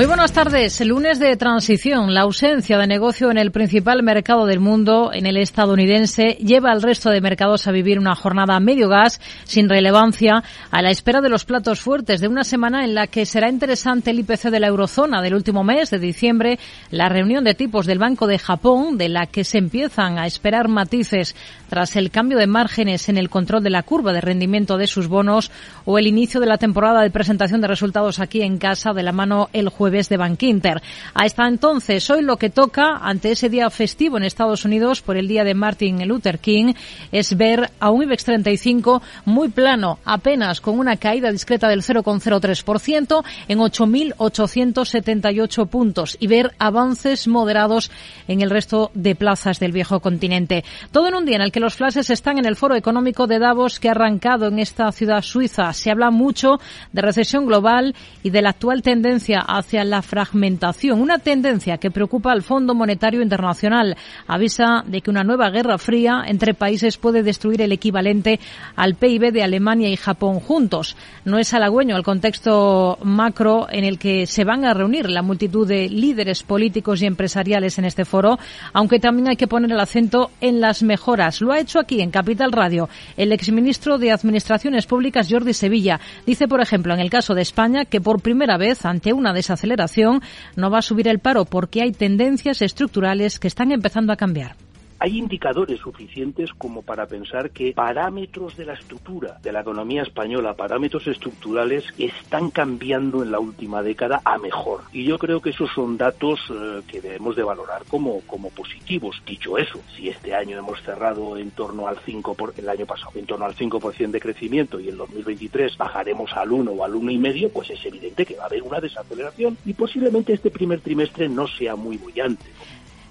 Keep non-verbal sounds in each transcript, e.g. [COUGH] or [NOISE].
Muy buenas tardes. Lunes de transición. La ausencia de negocio en el principal mercado del mundo, en el estadounidense, lleva al resto de mercados a vivir una jornada medio gas, sin relevancia, a la espera de los platos fuertes de una semana en la que será interesante el IPC de la eurozona del último mes de diciembre, la reunión de tipos del Banco de Japón, de la que se empiezan a esperar matices tras el cambio de márgenes en el control de la curva de rendimiento de sus bonos, o el inicio de la temporada de presentación de resultados aquí en casa de la mano el jueves de Bankinter. Hasta entonces, hoy lo que toca, ante ese día festivo en Estados Unidos por el día de Martin Luther King, es ver a un IBEX 35 muy plano, apenas con una caída discreta del 0,03% en 8.878 puntos y ver avances moderados en el resto de plazas del viejo continente. Todo en un día en el que los flashes están en el foro económico de Davos que ha arrancado en esta ciudad suiza. Se habla mucho de recesión global y de la actual tendencia hacia hacia la fragmentación, una tendencia que preocupa al Fondo Monetario Internacional. Avisa de que una nueva guerra fría entre países puede destruir el equivalente al PIB de Alemania y Japón juntos. No es halagüeño el contexto macro en el que se van a reunir la multitud de líderes políticos y empresariales en este foro, aunque también hay que poner el acento en las mejoras. Lo ha hecho aquí en Capital Radio el exministro de Administraciones Públicas Jordi Sevilla. Dice, por ejemplo, en el caso de España, que por primera vez ante una de esas aceleración, no va a subir el paro porque hay tendencias estructurales que están empezando a cambiar hay indicadores suficientes como para pensar que parámetros de la estructura de la economía española, parámetros estructurales, están cambiando en la última década a mejor. Y yo creo que esos son datos eh, que debemos de valorar como, como positivos. Dicho eso, si este año hemos cerrado en torno al 5%, por, el año pasado, en torno al 5% de crecimiento y en 2023 bajaremos al 1 o al 1,5, pues es evidente que va a haber una desaceleración y posiblemente este primer trimestre no sea muy bullante.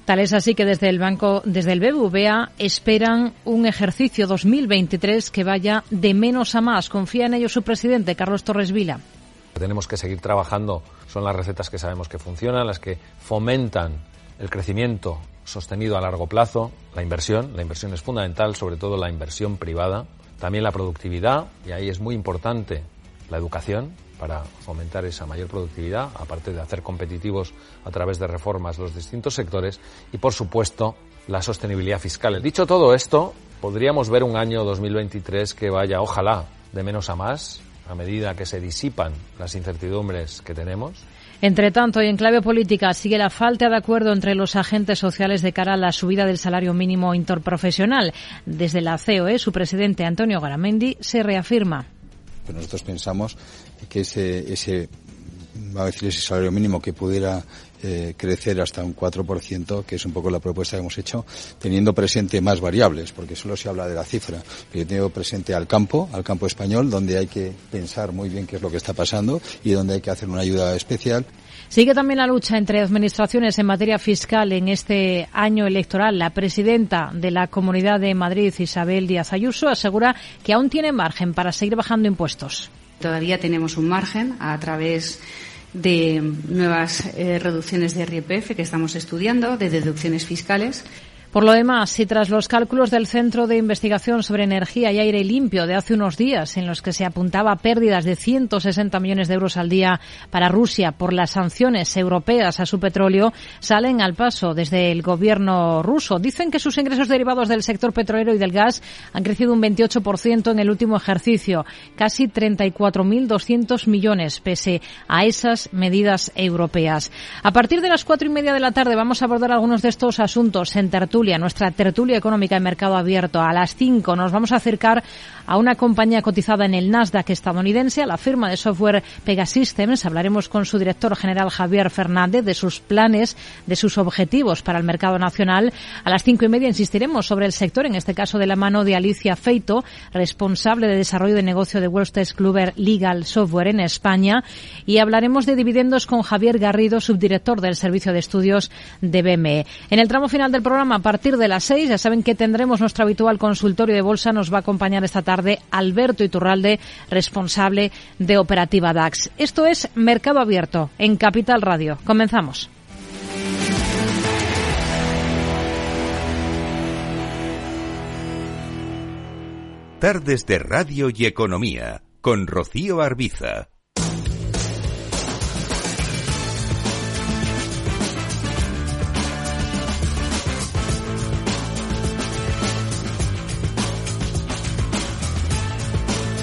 Tal es así que desde el banco, desde el BBVA esperan un ejercicio 2023 que vaya de menos a más. Confía en ello su presidente, Carlos Torres Vila. Tenemos que seguir trabajando. Son las recetas que sabemos que funcionan, las que fomentan el crecimiento sostenido a largo plazo, la inversión. La inversión es fundamental, sobre todo la inversión privada. También la productividad, y ahí es muy importante la educación, para fomentar esa mayor productividad, aparte de hacer competitivos a través de reformas los distintos sectores y, por supuesto, la sostenibilidad fiscal. Dicho todo esto, podríamos ver un año 2023 que vaya, ojalá, de menos a más, a medida que se disipan las incertidumbres que tenemos. Entre tanto, y en clave política, sigue la falta de acuerdo entre los agentes sociales de cara a la subida del salario mínimo interprofesional. Desde la COE, su presidente Antonio Garamendi se reafirma. nosotros pensamos que ese, ese va a decir ese salario mínimo que pudiera eh, crecer hasta un 4%, que es un poco la propuesta que hemos hecho, teniendo presente más variables, porque solo se habla de la cifra. Yo tengo presente al campo, al campo español, donde hay que pensar muy bien qué es lo que está pasando y donde hay que hacer una ayuda especial. Sigue también la lucha entre administraciones en materia fiscal en este año electoral. La presidenta de la Comunidad de Madrid, Isabel Díaz Ayuso, asegura que aún tiene margen para seguir bajando impuestos. Todavía tenemos un margen a través de nuevas eh, reducciones de RPF que estamos estudiando, de deducciones fiscales. Por lo demás, si tras los cálculos del Centro de Investigación sobre Energía y Aire Limpio de hace unos días, en los que se apuntaba pérdidas de 160 millones de euros al día para Rusia por las sanciones europeas a su petróleo, salen al paso desde el gobierno ruso. Dicen que sus ingresos derivados del sector petrolero y del gas han crecido un 28% en el último ejercicio, casi 34.200 millones, pese a esas medidas europeas. A partir de las cuatro y media de la tarde vamos a abordar algunos de estos asuntos en tertulia nuestra tertulia económica en mercado abierto. A las 5 nos vamos a acercar a una compañía cotizada en el Nasdaq estadounidense, a la firma de software Pegasystems. Hablaremos con su director general Javier Fernández de sus planes, de sus objetivos para el mercado nacional. A las cinco y media insistiremos sobre el sector, en este caso de la mano de Alicia Feito, responsable de desarrollo de negocio de Wallstate Kluber Legal Software en España. Y hablaremos de dividendos con Javier Garrido, subdirector del Servicio de Estudios de BME. En el tramo final del programa partir de las seis. Ya saben que tendremos nuestro habitual consultorio de bolsa. Nos va a acompañar esta tarde Alberto Iturralde, responsable de Operativa DAX. Esto es Mercado Abierto en Capital Radio. Comenzamos. Tardes de Radio y Economía con Rocío Arbiza.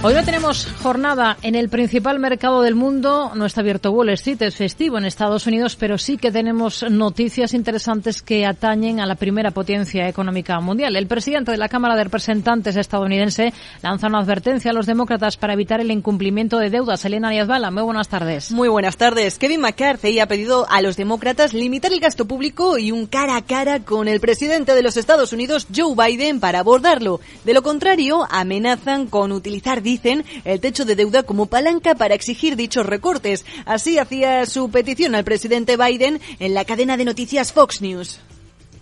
Hoy no tenemos jornada en el principal mercado del mundo. No está abierto Wall Street, es festivo en Estados Unidos, pero sí que tenemos noticias interesantes que atañen a la primera potencia económica mundial. El presidente de la Cámara de Representantes estadounidense lanza una advertencia a los demócratas para evitar el incumplimiento de deudas. Elena Díaz-Bala, muy buenas tardes. Muy buenas tardes. Kevin McCarthy ha pedido a los demócratas limitar el gasto público y un cara a cara con el presidente de los Estados Unidos, Joe Biden, para abordarlo. De lo contrario, amenazan con utilizar dicen el techo de deuda como palanca para exigir dichos recortes. Así hacía su petición al presidente Biden en la cadena de noticias Fox News.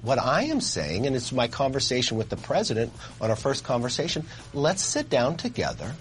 What I am saying, and it's my conversation with the president on our first conversation, let's sit down together.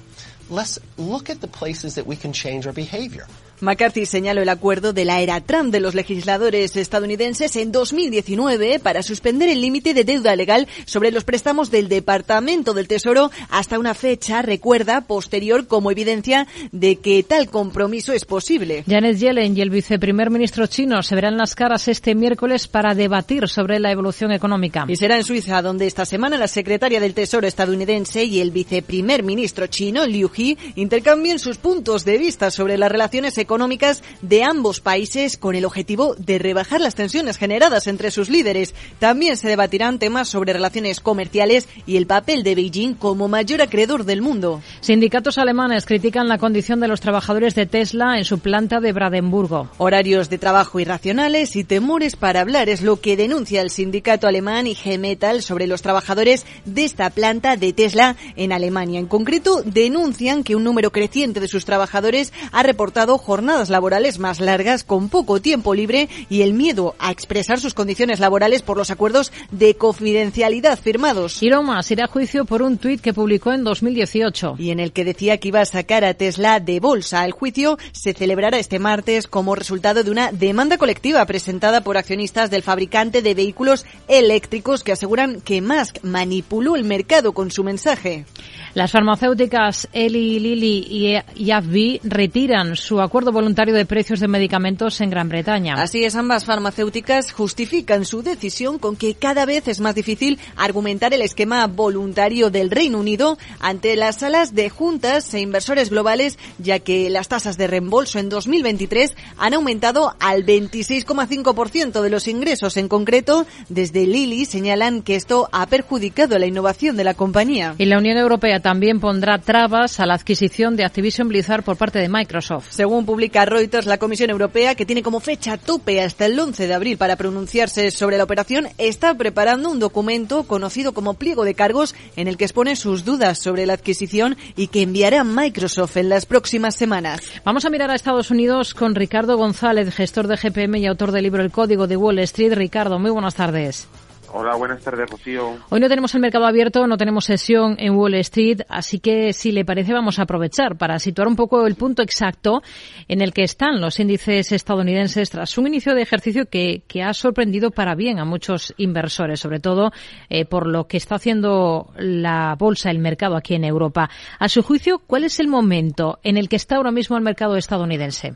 Let's look at the places that we can change our behavior. McCarthy señaló el acuerdo de la era Trump de los legisladores estadounidenses en 2019 para suspender el límite de deuda legal sobre los préstamos del Departamento del Tesoro hasta una fecha, recuerda, posterior como evidencia de que tal compromiso es posible. Janet Yellen y el viceprimer ministro chino se verán las caras este miércoles para debatir sobre la evolución económica. Y será en Suiza donde esta semana la secretaria del Tesoro estadounidense y el viceprimer ministro chino, Liu He, intercambien sus puntos de vista sobre las relaciones económicas económicas de ambos países con el objetivo de rebajar las tensiones generadas entre sus líderes. También se debatirán temas sobre relaciones comerciales y el papel de Beijing como mayor acreedor del mundo. Sindicatos alemanes critican la condición de los trabajadores de Tesla en su planta de Brandenburgo. Horarios de trabajo irracionales y temores para hablar es lo que denuncia el sindicato alemán IG Metal sobre los trabajadores de esta planta de Tesla en Alemania. En concreto, denuncian que un número creciente de sus trabajadores ha reportado jornadas laborales más largas con poco tiempo libre y el miedo a expresar sus condiciones laborales por los acuerdos de confidencialidad firmados. Elon Musk irá a juicio por un tuit que publicó en 2018 y en el que decía que iba a sacar a Tesla de bolsa. El juicio se celebrará este martes como resultado de una demanda colectiva presentada por accionistas del fabricante de vehículos eléctricos que aseguran que Musk manipuló el mercado con su mensaje. Las farmacéuticas Eli Lilly y AbbVie retiran su acuerdo voluntario de precios de medicamentos en Gran Bretaña. Así es, ambas farmacéuticas justifican su decisión con que cada vez es más difícil argumentar el esquema voluntario del Reino Unido ante las salas de juntas e inversores globales, ya que las tasas de reembolso en 2023 han aumentado al 26,5% de los ingresos. En concreto, desde Lilly señalan que esto ha perjudicado la innovación de la compañía. Y la Unión Europea también pondrá trabas a la adquisición de Activision Blizzard por parte de Microsoft. Según publica Reuters, la Comisión Europea, que tiene como fecha tope hasta el 11 de abril para pronunciarse sobre la operación, está preparando un documento conocido como pliego de cargos en el que expone sus dudas sobre la adquisición y que enviará Microsoft en las próximas semanas. Vamos a mirar a Estados Unidos con Ricardo González, gestor de GPM y autor del libro El Código de Wall Street. Ricardo, muy buenas tardes. Hola, buenas tardes, Rocío. Hoy no tenemos el mercado abierto, no tenemos sesión en Wall Street, así que si le parece vamos a aprovechar para situar un poco el punto exacto en el que están los índices estadounidenses tras un inicio de ejercicio que, que ha sorprendido para bien a muchos inversores, sobre todo eh, por lo que está haciendo la bolsa, el mercado aquí en Europa. A su juicio, ¿cuál es el momento en el que está ahora mismo el mercado estadounidense?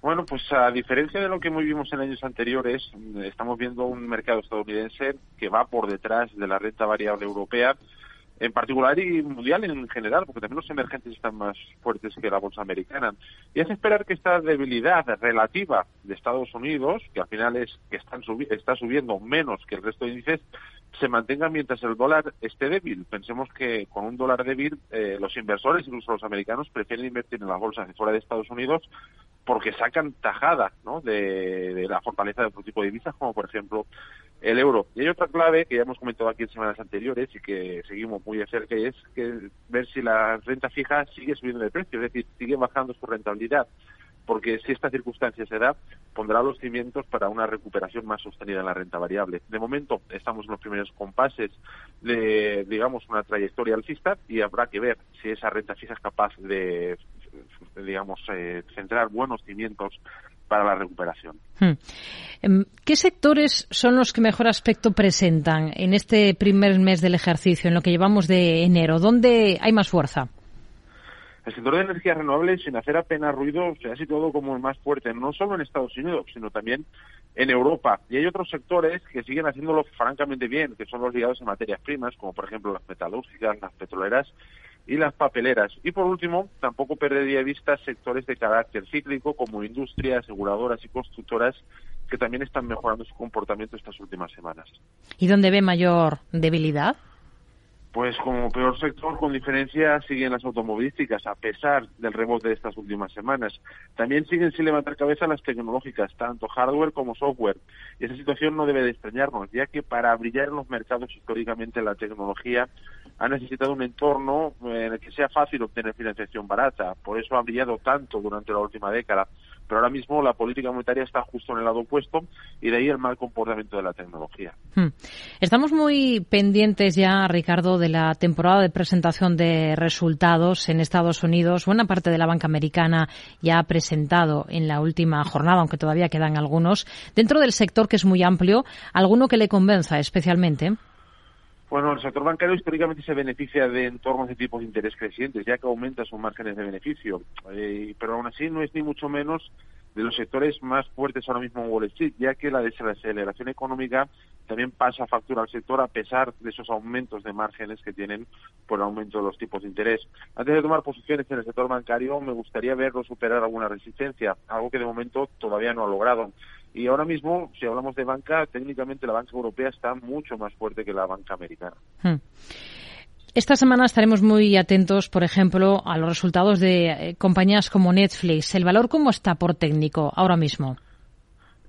Bueno, pues a diferencia de lo que vimos en años anteriores, estamos viendo un mercado estadounidense que va por detrás de la renta variable europea, en particular y mundial en general, porque también los emergentes están más fuertes que la bolsa americana. Y hace esperar que esta debilidad relativa de Estados Unidos, que al final es que están está subiendo menos que el resto de índices, se mantenga mientras el dólar esté débil. Pensemos que con un dólar débil eh, los inversores, incluso los americanos, prefieren invertir en las bolsas de fuera de Estados Unidos porque sacan tajada ¿no? de, la fortaleza de otro tipo de divisas, como por ejemplo el euro. Y hay otra clave que ya hemos comentado aquí en semanas anteriores y que seguimos muy de cerca, es que ver si la renta fija sigue subiendo de precio, es decir, sigue bajando su rentabilidad. Porque si esta circunstancia se da, pondrá los cimientos para una recuperación más sostenida en la renta variable. De momento estamos en los primeros compases de, digamos, una trayectoria alcista y habrá que ver si esa renta fija es capaz de, digamos, eh, centrar buenos cimientos para la recuperación. Hmm. Em, ¿Qué sectores son los que mejor aspecto presentan en este primer mes del ejercicio, en lo que llevamos de enero? ¿Dónde hay más fuerza? El sector de energías renovables, sin hacer apenas ruido, se ha situado como el más fuerte, no solo en Estados Unidos, sino también en Europa. Y hay otros sectores que siguen haciéndolo francamente bien, que son los ligados a materias primas, como por ejemplo las metalúrgicas, las petroleras y las papeleras. Y por último, tampoco perdería de vista sectores de carácter cíclico como industria, aseguradoras y constructoras que también están mejorando su comportamiento estas últimas semanas. ¿Y dónde ve mayor debilidad? Pues como peor sector, con diferencia, siguen las automovilísticas, a pesar del rebote de estas últimas semanas. También siguen sin levantar cabeza las tecnológicas, tanto hardware como software. Y esa situación no debe de extrañarnos, ya que para brillar en los mercados históricamente la tecnología ha necesitado un entorno en el que sea fácil obtener financiación barata. Por eso ha brillado tanto durante la última década pero ahora mismo la política monetaria está justo en el lado opuesto y de ahí el mal comportamiento de la tecnología. Hmm. Estamos muy pendientes ya, Ricardo, de la temporada de presentación de resultados en Estados Unidos. Buena parte de la banca americana ya ha presentado en la última jornada, aunque todavía quedan algunos. Dentro del sector que es muy amplio, ¿alguno que le convenza especialmente? Bueno, el sector bancario históricamente se beneficia de entornos de tipos de interés crecientes, ya que aumenta sus márgenes de beneficio. Eh, pero aún así no es ni mucho menos de los sectores más fuertes ahora mismo en Wall Street, ya que la desaceleración económica también pasa factura al sector a pesar de esos aumentos de márgenes que tienen por el aumento de los tipos de interés. Antes de tomar posiciones en el sector bancario, me gustaría verlo superar alguna resistencia, algo que de momento todavía no ha logrado. Y ahora mismo, si hablamos de banca, técnicamente la banca europea está mucho más fuerte que la banca americana. Hmm. Esta semana estaremos muy atentos, por ejemplo, a los resultados de eh, compañías como Netflix. ¿El valor cómo está por técnico ahora mismo?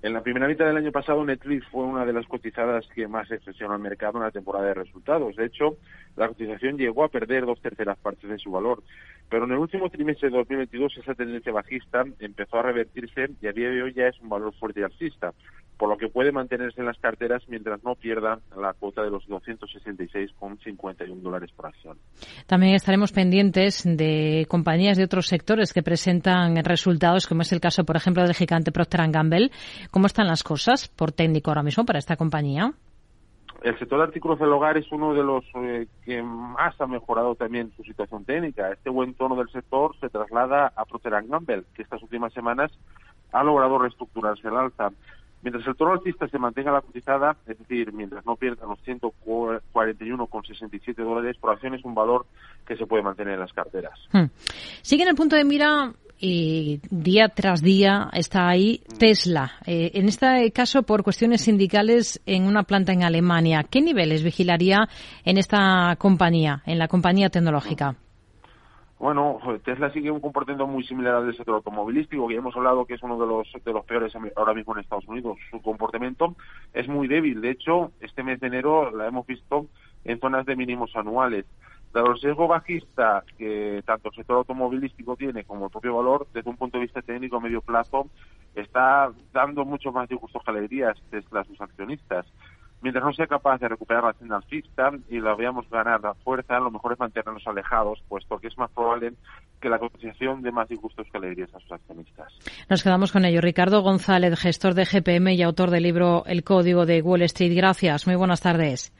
En la primera mitad del año pasado, Netflix fue una de las cotizadas que más presionó al mercado en la temporada de resultados. De hecho, la cotización llegó a perder dos terceras partes de su valor. Pero en el último trimestre de 2022 esa tendencia bajista empezó a revertirse y a día de hoy ya es un valor fuerte y alcista, por lo que puede mantenerse en las carteras mientras no pierda la cuota de los 266,51 dólares por acción. También estaremos pendientes de compañías de otros sectores que presentan resultados, como es el caso, por ejemplo, del gigante Procter Gamble. ¿Cómo están las cosas por técnico ahora mismo para esta compañía? el sector de artículos del hogar es uno de los eh, que más ha mejorado también su situación técnica. Este buen tono del sector se traslada a Procter Gamble, que estas últimas semanas ha logrado reestructurarse al alza. Mientras el tono alcista se mantenga la cotizada, es decir, mientras no pierda los 141,67 dólares por acción, es un valor que se puede mantener en las carteras. Hmm. Sigue en el punto de mira y día tras día está ahí Tesla. Eh, en este caso, por cuestiones sindicales en una planta en Alemania. ¿Qué niveles vigilaría en esta compañía, en la compañía tecnológica? Bueno, Tesla sigue un comportamiento muy similar al del sector automovilístico, que hemos hablado que es uno de los, de los peores ahora mismo en Estados Unidos. Su comportamiento es muy débil. De hecho, este mes de enero la hemos visto en zonas de mínimos anuales. Dado el sesgo bajista que tanto el sector automovilístico tiene como el propio valor, desde un punto de vista técnico a medio plazo, está dando mucho más disgustos que alegrías a sus accionistas. Mientras no sea capaz de recuperar la senda alcista y la veamos ganar la fuerza, lo mejor es mantenernos alejados, puesto que es más probable que la cotización dé más disgustos que alegrías a sus accionistas. Nos quedamos con ello. Ricardo González, gestor de GPM y autor del libro El Código de Wall Street. Gracias. Muy buenas tardes.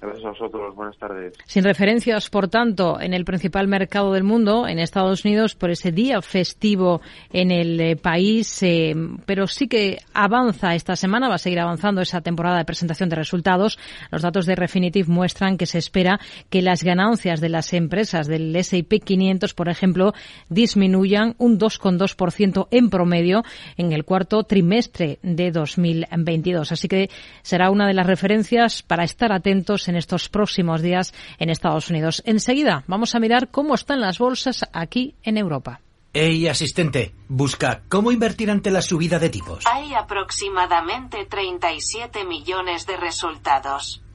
Gracias a vosotros. Buenas tardes. Sin referencias, por tanto, en el principal mercado del mundo, en Estados Unidos, por ese día festivo en el eh, país, eh, pero sí que avanza esta semana, va a seguir avanzando esa temporada de presentación de resultados. Los datos de Refinitiv muestran que se espera que las ganancias de las empresas del S&P 500, por ejemplo, disminuyan un 2,2% en promedio en el cuarto trimestre de 2022. Así que será una de las referencias para estar atentos en estos próximos días en Estados Unidos. Enseguida vamos a mirar cómo están las bolsas aquí en Europa. Hey, asistente, busca cómo invertir ante la subida de tipos. Hay aproximadamente 37 millones de resultados.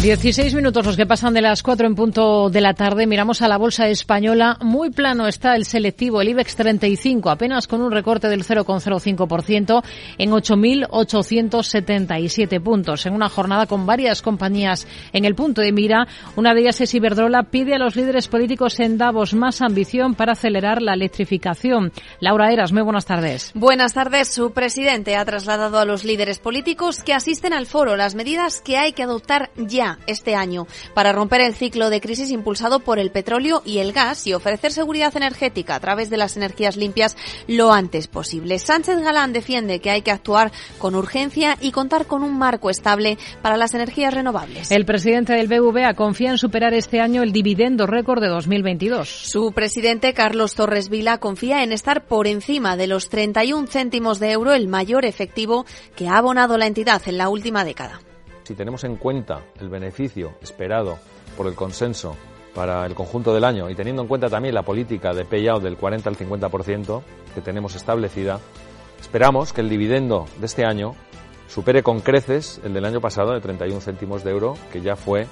16 minutos los que pasan de las 4 en punto de la tarde. Miramos a la bolsa española. Muy plano está el selectivo, el IBEX 35, apenas con un recorte del 0,05% en 8.877 puntos. En una jornada con varias compañías en el punto de mira, una de ellas es Iberdrola, pide a los líderes políticos en Davos más ambición para acelerar la electrificación. Laura Eras, muy buenas tardes. Buenas tardes. Su presidente ha trasladado a los líderes políticos que asisten al foro las medidas que hay que adoptar ya este año para romper el ciclo de crisis impulsado por el petróleo y el gas y ofrecer seguridad energética a través de las energías limpias lo antes posible. Sánchez Galán defiende que hay que actuar con urgencia y contar con un marco estable para las energías renovables. El presidente del BVA confía en superar este año el dividendo récord de 2022. Su presidente Carlos Torres Vila confía en estar por encima de los 31 céntimos de euro, el mayor efectivo que ha abonado la entidad en la última década si tenemos en cuenta el beneficio esperado por el consenso para el conjunto del año y teniendo en cuenta también la política de payout del 40 al 50% que tenemos establecida, esperamos que el dividendo de este año supere con creces el del año pasado de 31 céntimos de euro, que ya fue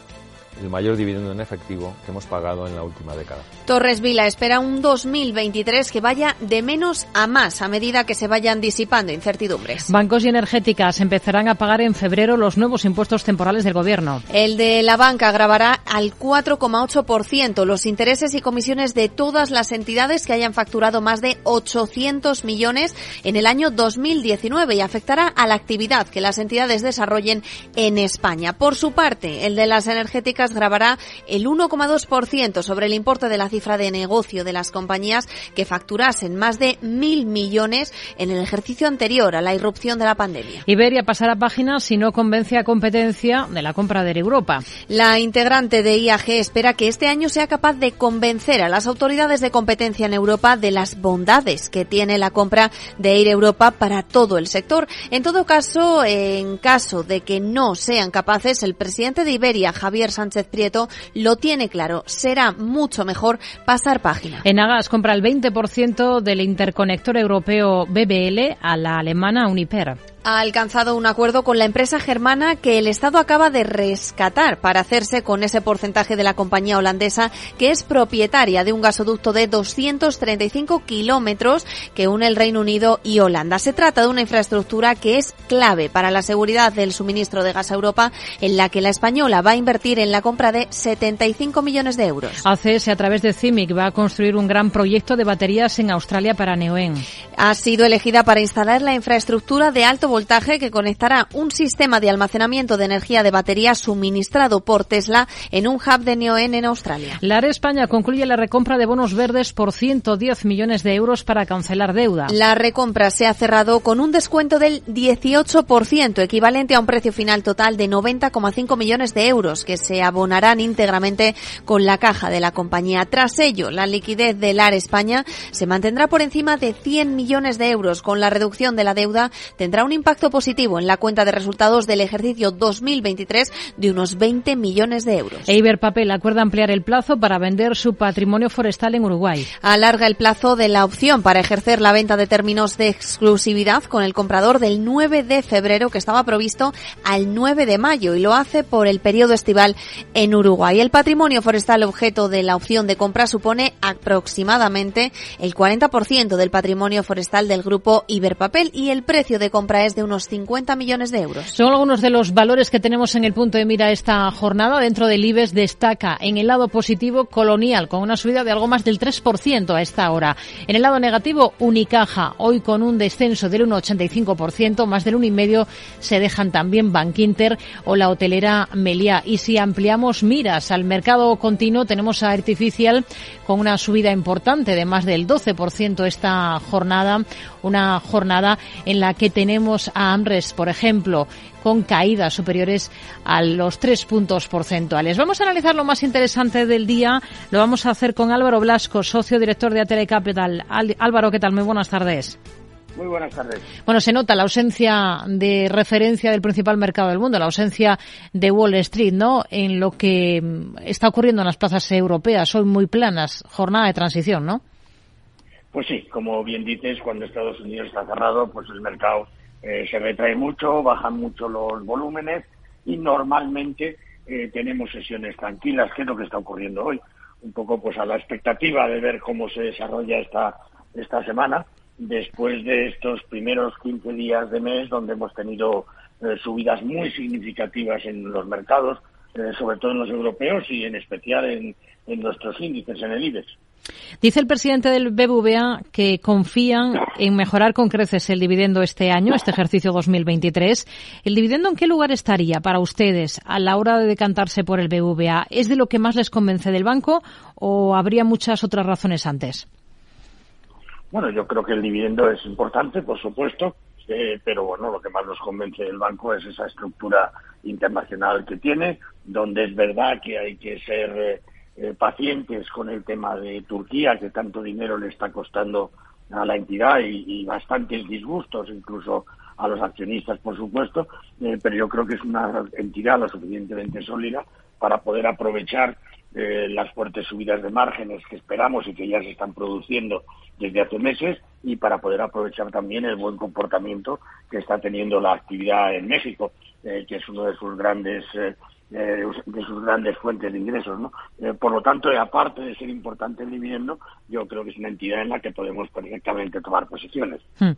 el mayor dividendo en efectivo que hemos pagado en la última década. Torres Vila espera un 2023 que vaya de menos a más a medida que se vayan disipando incertidumbres. Bancos y energéticas empezarán a pagar en febrero los nuevos impuestos temporales del Gobierno. El de la banca grabará al 4,8% los intereses y comisiones de todas las entidades que hayan facturado más de 800 millones en el año 2019 y afectará a la actividad que las entidades desarrollen en España. Por su parte, el de las energéticas grabará el 1,2% sobre el importe de la cifra de negocio de las compañías que facturasen más de mil millones en el ejercicio anterior a la irrupción de la pandemia. Iberia pasará página si no convence a competencia de la compra de Europa. La integrante de IAG espera que este año sea capaz de convencer a las autoridades de competencia en Europa de las bondades que tiene la compra de Air Europa para todo el sector. En todo caso, en caso de que no sean capaces, el presidente de Iberia, Javier Sánchez Prieto lo tiene claro. Será mucho mejor pasar página. Enagas compra el 20% del interconector europeo BBL a la alemana Uniper ha alcanzado un acuerdo con la empresa germana que el Estado acaba de rescatar para hacerse con ese porcentaje de la compañía holandesa que es propietaria de un gasoducto de 235 kilómetros que une el Reino Unido y Holanda. Se trata de una infraestructura que es clave para la seguridad del suministro de gas a Europa, en la que la española va a invertir en la compra de 75 millones de euros. ACS, a través de CIMIC, va a construir un gran proyecto de baterías en Australia para Neoen. Ha sido elegida para instalar la infraestructura de alto voltaje que conectará un sistema de almacenamiento de energía de batería suministrado por Tesla en un hub de Neoen en Australia. La ARE España concluye la recompra de bonos verdes por 110 millones de euros para cancelar deuda. La recompra se ha cerrado con un descuento del 18%, equivalente a un precio final total de 90,5 millones de euros, que se abonarán íntegramente con la caja de la compañía. Tras ello, la liquidez del ARE España se mantendrá por encima de 100 millones de euros. Con la reducción de la deuda tendrá un impacto impacto positivo en la cuenta de resultados del ejercicio 2023 de unos 20 millones de euros. Eiber Papel acuerda ampliar el plazo para vender su patrimonio forestal en Uruguay. Alarga el plazo de la opción para ejercer la venta de términos de exclusividad con el comprador del 9 de febrero que estaba provisto al 9 de mayo y lo hace por el periodo estival en Uruguay. El patrimonio forestal objeto de la opción de compra supone aproximadamente el 40% del patrimonio forestal del grupo Iberpapel y el precio de compra es de unos 50 millones de euros. Son algunos de los valores que tenemos en el punto de mira esta jornada. Dentro del IBEX destaca en el lado positivo Colonial con una subida de algo más del 3% a esta hora. En el lado negativo Unicaja, hoy con un descenso del 1,85%, más del 1,5% se dejan también Bankinter o la hotelera Meliá. Y si ampliamos miras al mercado continuo, tenemos a Artificial con una subida importante de más del 12% esta jornada, una jornada en la que tenemos a Amres, por ejemplo, con caídas superiores a los tres puntos porcentuales. Vamos a analizar lo más interesante del día. Lo vamos a hacer con Álvaro Blasco, socio director de Atele Capital. Álvaro, ¿qué tal? Muy buenas tardes. Muy buenas tardes. Bueno, se nota la ausencia de referencia del principal mercado del mundo, la ausencia de Wall Street, ¿no? En lo que mm, está ocurriendo en las plazas europeas, hoy muy planas, jornada de transición, ¿no? Pues sí, como bien dices, cuando Estados Unidos está cerrado, pues el mercado eh, se retrae mucho, bajan mucho los volúmenes y normalmente eh, tenemos sesiones tranquilas, que es lo que está ocurriendo hoy. Un poco pues a la expectativa de ver cómo se desarrolla esta, esta semana después de estos primeros 15 días de mes donde hemos tenido eh, subidas muy significativas en los mercados, eh, sobre todo en los europeos y en especial en, nuestros índices, en el IBEX. Dice el presidente del BBVA que confían en mejorar con creces el dividendo este año, este ejercicio 2023. ¿El dividendo en qué lugar estaría para ustedes a la hora de decantarse por el BBVA? ¿Es de lo que más les convence del banco o habría muchas otras razones antes? Bueno, yo creo que el dividendo es importante, por supuesto, eh, pero bueno, lo que más nos convence del banco es esa estructura internacional que tiene, donde es verdad que hay que ser eh, eh, pacientes con el tema de Turquía, que tanto dinero le está costando a la entidad y, bastantes disgustos, incluso a los accionistas, por supuesto, pero yo creo que es una entidad lo suficientemente sólida para poder aprovechar las fuertes subidas de márgenes que esperamos y que ya se están produciendo desde hace meses y para poder aprovechar también el buen comportamiento que está teniendo la actividad en México, eh, que es uno de sus grandes eh, eh, de sus grandes fuentes de ingresos. ¿no? por lo tanto, aparte de ser importante el dividendo, yo creo que es una entidad en la que podemos perfectamente tomar posiciones. Hmm.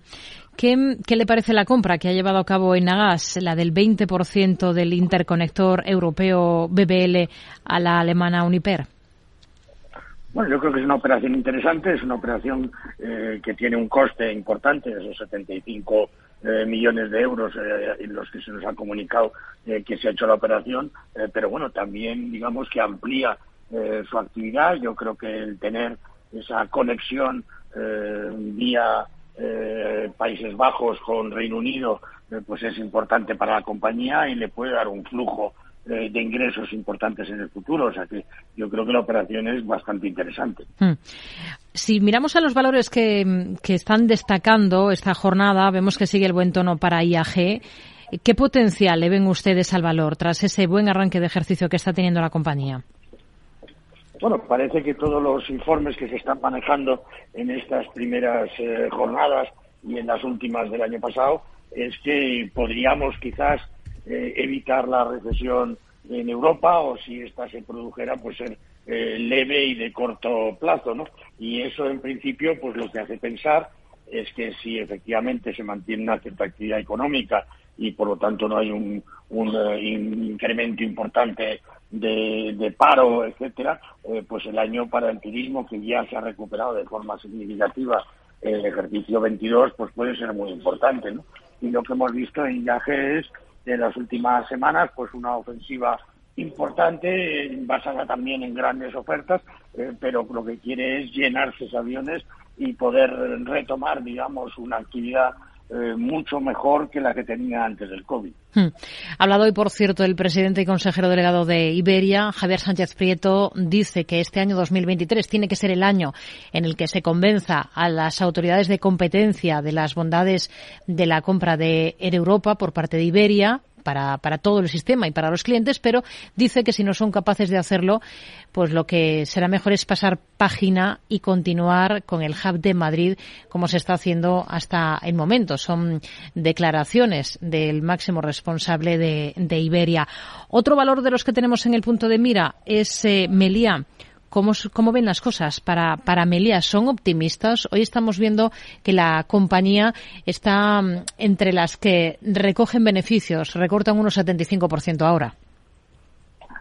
¿Qué, ¿Qué, le parece la compra que ha llevado a cabo en Nagas, la del 20% del interconector europeo BBL a la alemana Uniper? Bueno, yo creo que es una operación interesante, es una operación eh, que tiene un coste importante, esos 75 eh, millones de euros eh, en los que se nos ha comunicado que se ha hecho la operación, pero bueno, también digamos que amplía su actividad. Yo creo que el tener esa conexión vía Países Bajos con Reino Unido, pues es importante para la compañía y le puede dar un flujo de, ingresos importantes en el futuro. O sea que yo creo que la operación es bastante interesante. Hmm. Si miramos a los valores que, están destacando esta jornada, vemos que sigue el buen tono para IAG. ¿Qué potencial le ven ustedes al valor tras ese buen arranque de ejercicio que está teniendo la compañía? Bueno, parece que todos los informes que se están manejando en estas primeras eh, jornadas y en las últimas del año pasado es que podríamos quizás eh, evitar la recesión en Europa o si esta se produjera pues ser eh, leve y de corto plazo, ¿no? Y eso en principio pues lo que hace pensar es que si efectivamente se mantiene una cierta actividad económica y por lo tanto no hay un, eh, incremento importante de, paro, etcétera, pues el año para el turismo que ya se ha recuperado de forma significativa el ejercicio 22 pues puede ser muy importante, ¿no? Y lo que hemos visto en IAG es en las últimas semanas, pues una ofensiva importante, basada también en grandes ofertas, eh, pero lo que quiere es llenarse esos aviones y poder retomar, digamos, una actividad eh, mucho mejor que la que tenía antes del COVID. Hmm. Ha hablado hoy, por cierto, el presidente y consejero delegado de Iberia, Javier Sánchez Prieto, dice que este año 2023 tiene que ser el año en el que se convenza a las autoridades de competencia de las bondades de la compra de Air Europa por parte de Iberia para, para todo el sistema y para los clientes, pero dice que si no son capaces de hacerlo, pues lo que será mejor es pasar página y continuar con el hub de Madrid como se está haciendo hasta el momento. Son declaraciones del máximo responsable de, de Iberia. Otro valor de los que tenemos en el punto de mira es eh, Meliá. ¿Cómo, ¿Cómo, ven las cosas para, para Melia? ¿Son optimistas? Hoy estamos viendo que la compañía está mm, entre las que recogen beneficios, recortan unos 75% ahora.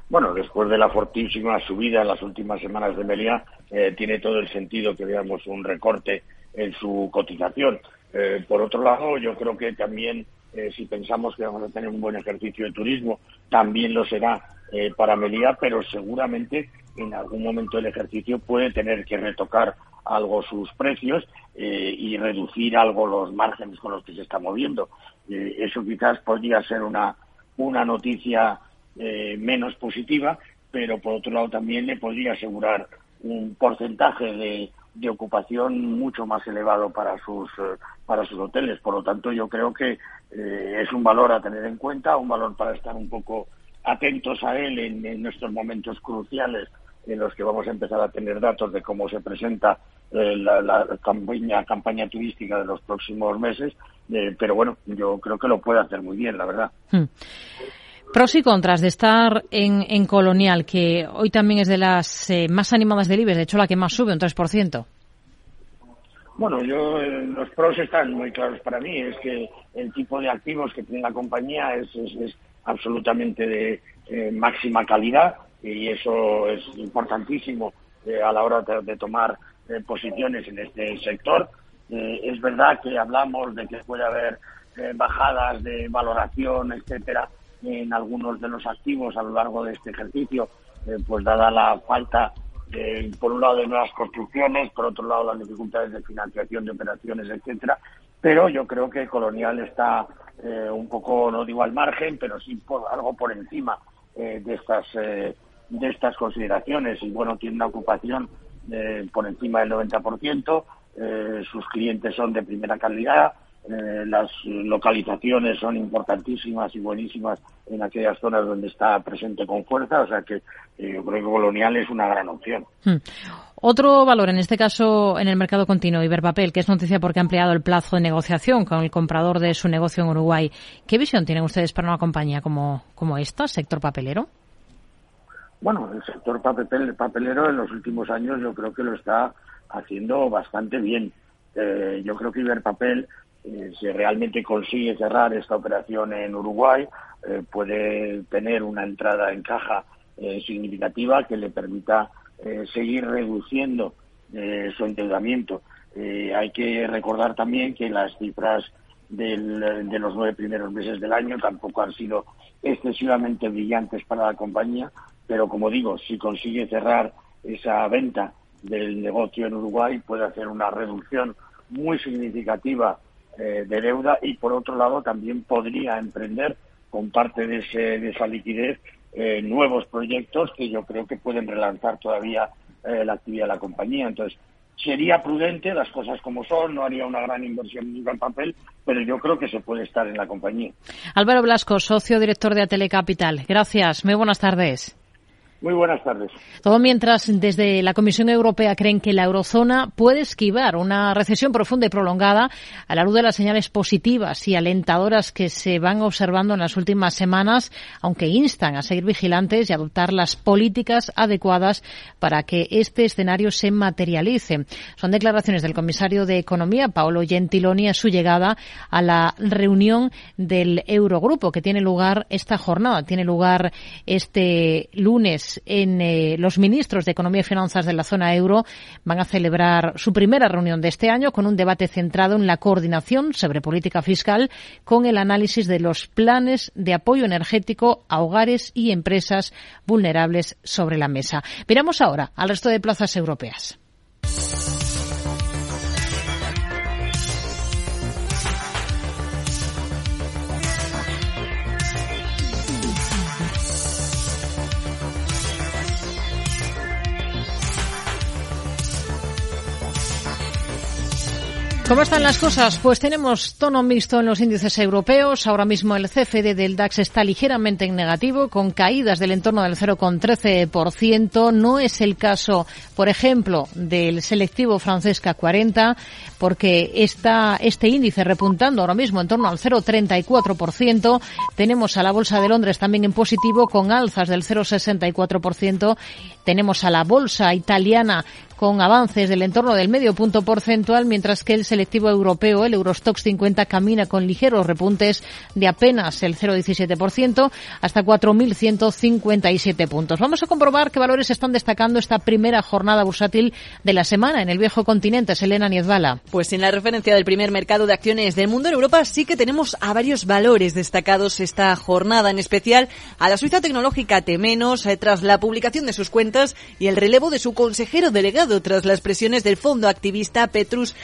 Bueno, después de la fortísima subida en las últimas semanas de Melia, eh, tiene todo el sentido que veamos un recorte en su cotización. Eh, por otro lado, yo creo que también, eh, si pensamos que vamos a tener un buen ejercicio de turismo, también lo será para Melia, pero seguramente en algún momento del ejercicio puede tener que retocar algo sus precios eh, y reducir algo los márgenes con los que se está moviendo. Eh, eso quizás podría ser una, una noticia eh, menos positiva, pero por otro lado también le podría asegurar un porcentaje de, de ocupación mucho más elevado para sus para sus hoteles. Por lo tanto, yo creo que es un valor a tener en cuenta, un valor para estar un poco atentos a él en, en nuestros momentos cruciales en los que vamos a empezar a tener datos de cómo se presenta eh, la, campaña, campaña turística de los próximos meses, eh, pero bueno, yo creo que lo puede hacer muy bien, la verdad. Hmm. Pros y contras de estar en, Colonial, que hoy también es de las eh, más animadas del IBEX, de hecho la que más sube, un 3%. Bueno, yo los pros están muy claros para mí. Es que el tipo de activos que tiene la compañía es, es, absolutamente de máxima calidad y eso es importantísimo eh, a la hora de, tomar eh, posiciones en este sector. Eh, es verdad que hablamos de que puede haber bajadas de valoración, etcétera, en algunos de los activos a lo largo de este ejercicio, pues dada la falta, por un lado, de nuevas construcciones, por otro lado, las dificultades de financiación de operaciones, etcétera. Pero yo creo que Colonial está un poco, no digo al margen, pero sí por, algo por encima de estas de estas consideraciones y bueno, tiene una ocupación eh, por encima del 90%, eh, sus clientes son de primera calidad, eh, las localizaciones son importantísimas y buenísimas en aquellas zonas donde está presente con fuerza, o sea que yo creo que Colonial es una gran opción. Hmm. Otro valor, en este caso en el mercado continuo, Iberpapel, que es noticia porque ha ampliado el plazo de negociación con el comprador de su negocio en Uruguay. ¿Qué visión tienen ustedes para una compañía como, como esta, sector papelero? Bueno, el sector papel, papelero en los últimos años yo creo que lo está haciendo bastante bien. Eh, yo creo que Iberpapel, eh, si realmente consigue cerrar esta operación en Uruguay, eh, puede tener una entrada en caja eh, significativa que le permita seguir reduciendo su endeudamiento. hay que recordar también que las cifras de los nueve primeros meses del año tampoco han sido excesivamente brillantes para la compañía, pero como digo, si consigue cerrar esa venta del negocio en Uruguay, puede hacer una reducción muy significativa eh, de deuda y por otro lado también podría emprender con parte de, ese, de esa liquidez eh, nuevos proyectos que yo creo que pueden relanzar todavía eh, la actividad de la compañía. Entonces, sería prudente, las cosas como son, no haría una gran inversión en el papel, pero yo creo que se puede estar en la compañía. Álvaro Blasco, socio director de Atele Capital. Gracias. Muy buenas tardes. Muy buenas tardes. Todo mientras desde la Comisión Europea creen que la eurozona puede esquivar una recesión profunda y prolongada a la luz de las señales positivas y alentadoras que se van observando en las últimas semanas, aunque instan a seguir vigilantes y adoptar las políticas adecuadas para que este escenario se materialice. Son declaraciones del comisario de Economía, Paolo Gentiloni, a su llegada a la reunión del Eurogrupo que tiene lugar esta jornada, tiene lugar este lunes en eh, los ministros de Economía y Finanzas de la zona euro van a celebrar su primera reunión de este año con un debate centrado en la coordinación sobre política fiscal con el análisis de los planes de apoyo energético a hogares y empresas vulnerables sobre la mesa. Miramos ahora al resto de plazas europeas. ¿Cómo están las cosas? Pues tenemos tono mixto en los índices europeos. Ahora mismo el CFD del DAX está ligeramente en negativo, con caídas del entorno del 0,13%. No es el caso, por ejemplo, del selectivo francesca 40, porque está este índice repuntando ahora mismo en torno al 0,34%. Tenemos a la Bolsa de Londres también en positivo, con alzas del 0,64%. Tenemos a la Bolsa italiana con avances del entorno del medio punto porcentual, mientras que el selectivo europeo, el Eurostox 50, camina con ligeros repuntes de apenas el 0,17% hasta 4.157 puntos. Vamos a comprobar qué valores están destacando esta primera jornada bursátil de la semana en el viejo continente. Selena Niezbala. Pues en la referencia del primer mercado de acciones del mundo en Europa sí que tenemos a varios valores destacados esta jornada, en especial a la Suiza tecnológica Temenos, eh, tras la publicación de sus cuentas y el relevo de su consejero delegado tras las presiones del fondo activista Petrus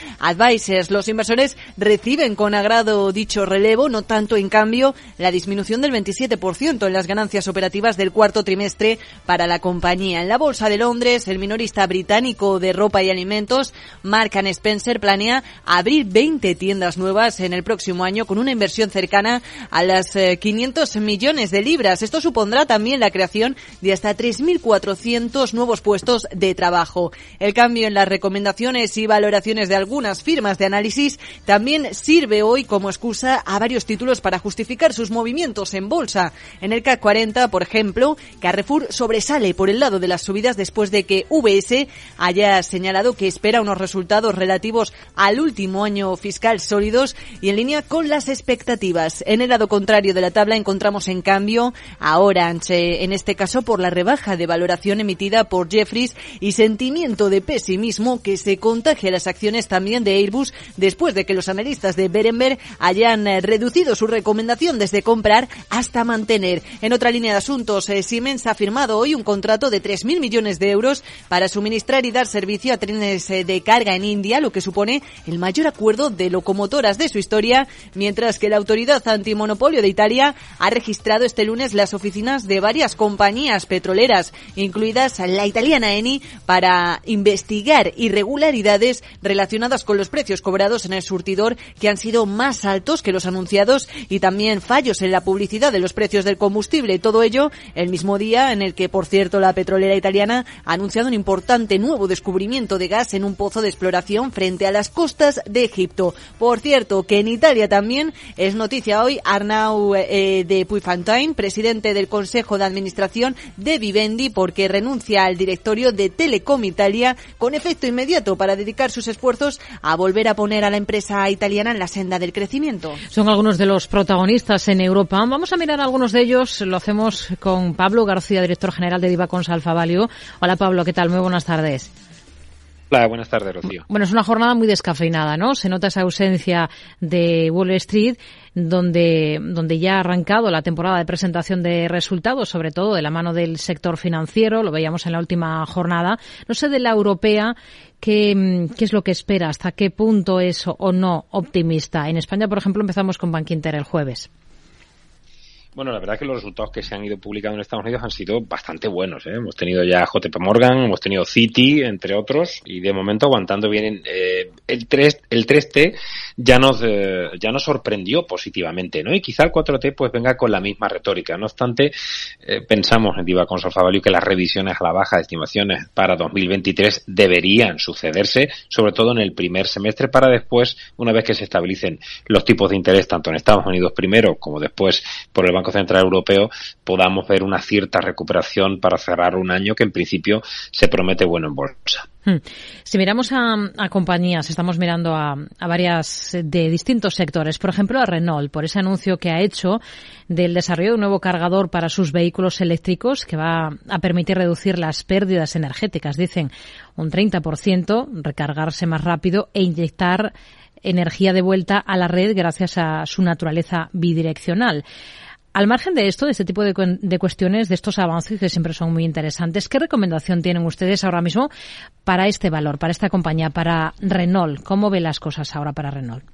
Los inversores reciben con agrado dicho relevo, no tanto en cambio la disminución del 27% en las ganancias operativas del cuarto trimestre para la compañía. En la Bolsa de Londres, el minorista británico de ropa y alimentos, Mark Spencer, planea abrir 20 tiendas nuevas en el próximo año con una inversión cercana a las 500 eh, millones de libras. Esto supondrá también la creación de hasta 3.400 nuevos puestos de trabajo. El cambio en las recomendaciones y valoraciones de algunas firmas de análisis también sirve hoy como excusa a varios títulos para justificar sus movimientos en bolsa. En el CAC 40, por ejemplo, Carrefour sobresale por el lado de las subidas después de que VS haya señalado que espera unos resultados relativos al último año fiscal sólidos y en línea con las expectativas. En el lado contrario de la tabla encontramos en cambio a Orange, en este caso por la rebaja de valoración emitida por Jeffries y sentimiento de pesimismo que se contagia a las acciones también de Airbus después de que los analistas de Berenberg hayan eh, reducido su recomendación desde comprar hasta mantener. En otra línea de asuntos, eh, Siemens ha firmado hoy un contrato de 3.000 millones de euros para suministrar y dar servicio a trenes eh, de carga en India, lo que supone el mayor acuerdo de locomotoras de su historia, mientras que la autoridad antimonopolio de Italia ha registrado este lunes las oficinas de varias compañías petroleras, incluidas la italiana Eni, para investigar irregularidades relacionadas con los precios cobrados en el surtidor que han sido más altos que los anunciados y también fallos en la publicidad de los precios del combustible. Todo ello el mismo día en el que, por cierto, la petrolera italiana ha anunciado un importante nuevo descubrimiento de gas en un pozo de exploración frente a las costas de Egipto. Por cierto, que en Italia también es noticia hoy Arnau eh, de Puyfantain, presidente del Consejo de Administración de Vivendi, porque renuncia al directorio de Telecom Italia con efecto inmediato para dedicar sus esfuerzos a volver a poner a la empresa italiana en la senda del crecimiento. Son algunos de los protagonistas en Europa. Vamos a mirar algunos de ellos. Lo hacemos con Pablo García, director general de Divacons Alfa Value. Hola Pablo, ¿qué tal? Muy buenas tardes. Hola, buenas tardes, Rocío. Bueno, es una jornada muy descafeinada, ¿no? Se nota esa ausencia de Wall Street, donde, donde ya ha arrancado la temporada de presentación de resultados, sobre todo de la mano del sector financiero, lo veíamos en la última jornada. No sé de la europea, ¿qué, qué es lo que espera? ¿Hasta qué punto es o no optimista? En España, por ejemplo, empezamos con Bank Inter el jueves. Bueno, la verdad es que los resultados que se han ido publicando en Estados Unidos han sido bastante buenos. ¿eh? Hemos tenido ya JP Morgan, hemos tenido Citi, entre otros, y de momento aguantando bien. Eh, el 3, el 3T ya nos, eh, ya nos sorprendió positivamente, ¿no? Y quizá el 4T pues venga con la misma retórica. No obstante, eh, pensamos en Diva Consol Value que las revisiones a la baja de estimaciones para 2023 deberían sucederse, sobre todo en el primer semestre, para después, una vez que se estabilicen los tipos de interés tanto en Estados Unidos primero como después por el Banco Central Europeo, podamos ver una cierta recuperación para cerrar un año que en principio se promete bueno en bolsa. Hmm. Si miramos a, compañías, estamos mirando a, varias de distintos sectores. Por ejemplo, a Renault, por ese anuncio que ha hecho del desarrollo de un nuevo cargador para sus vehículos eléctricos que va a permitir reducir las pérdidas energéticas, dicen un 30%, recargarse más rápido e inyectar energía de vuelta a la red gracias a su naturaleza bidireccional. Al margen de esto, de este tipo de, cuestiones, de estos avances que siempre son muy interesantes, ¿qué recomendación tienen ustedes ahora mismo para este valor, para esta compañía, para Renault? ¿Cómo ve las cosas ahora para Renault?